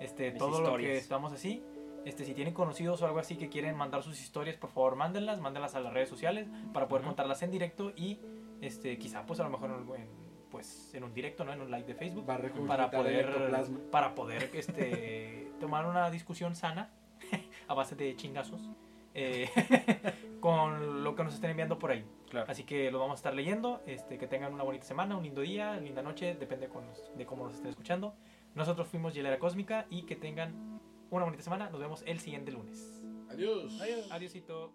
Este Mis todo lo que estamos así. Este si tienen conocidos o algo así que quieren mandar sus historias, por favor, mándenlas, mándenlas a las redes sociales para poder Ujú. contarlas en directo y este quizá pues a lo mejor en, pues en un directo, ¿no? En un live de Facebook. Para poder para poder este tomar una discusión sana a base de chingazos eh, con lo que nos estén enviando por ahí. Claro. así que lo vamos a estar leyendo. Este que tengan una bonita semana un lindo día linda noche depende con los- de cómo nos estén escuchando. Nosotros fuimos Hielera Cósmica y que tengan una bonita semana. Nos vemos el siguiente lunes. Adiós. adiósito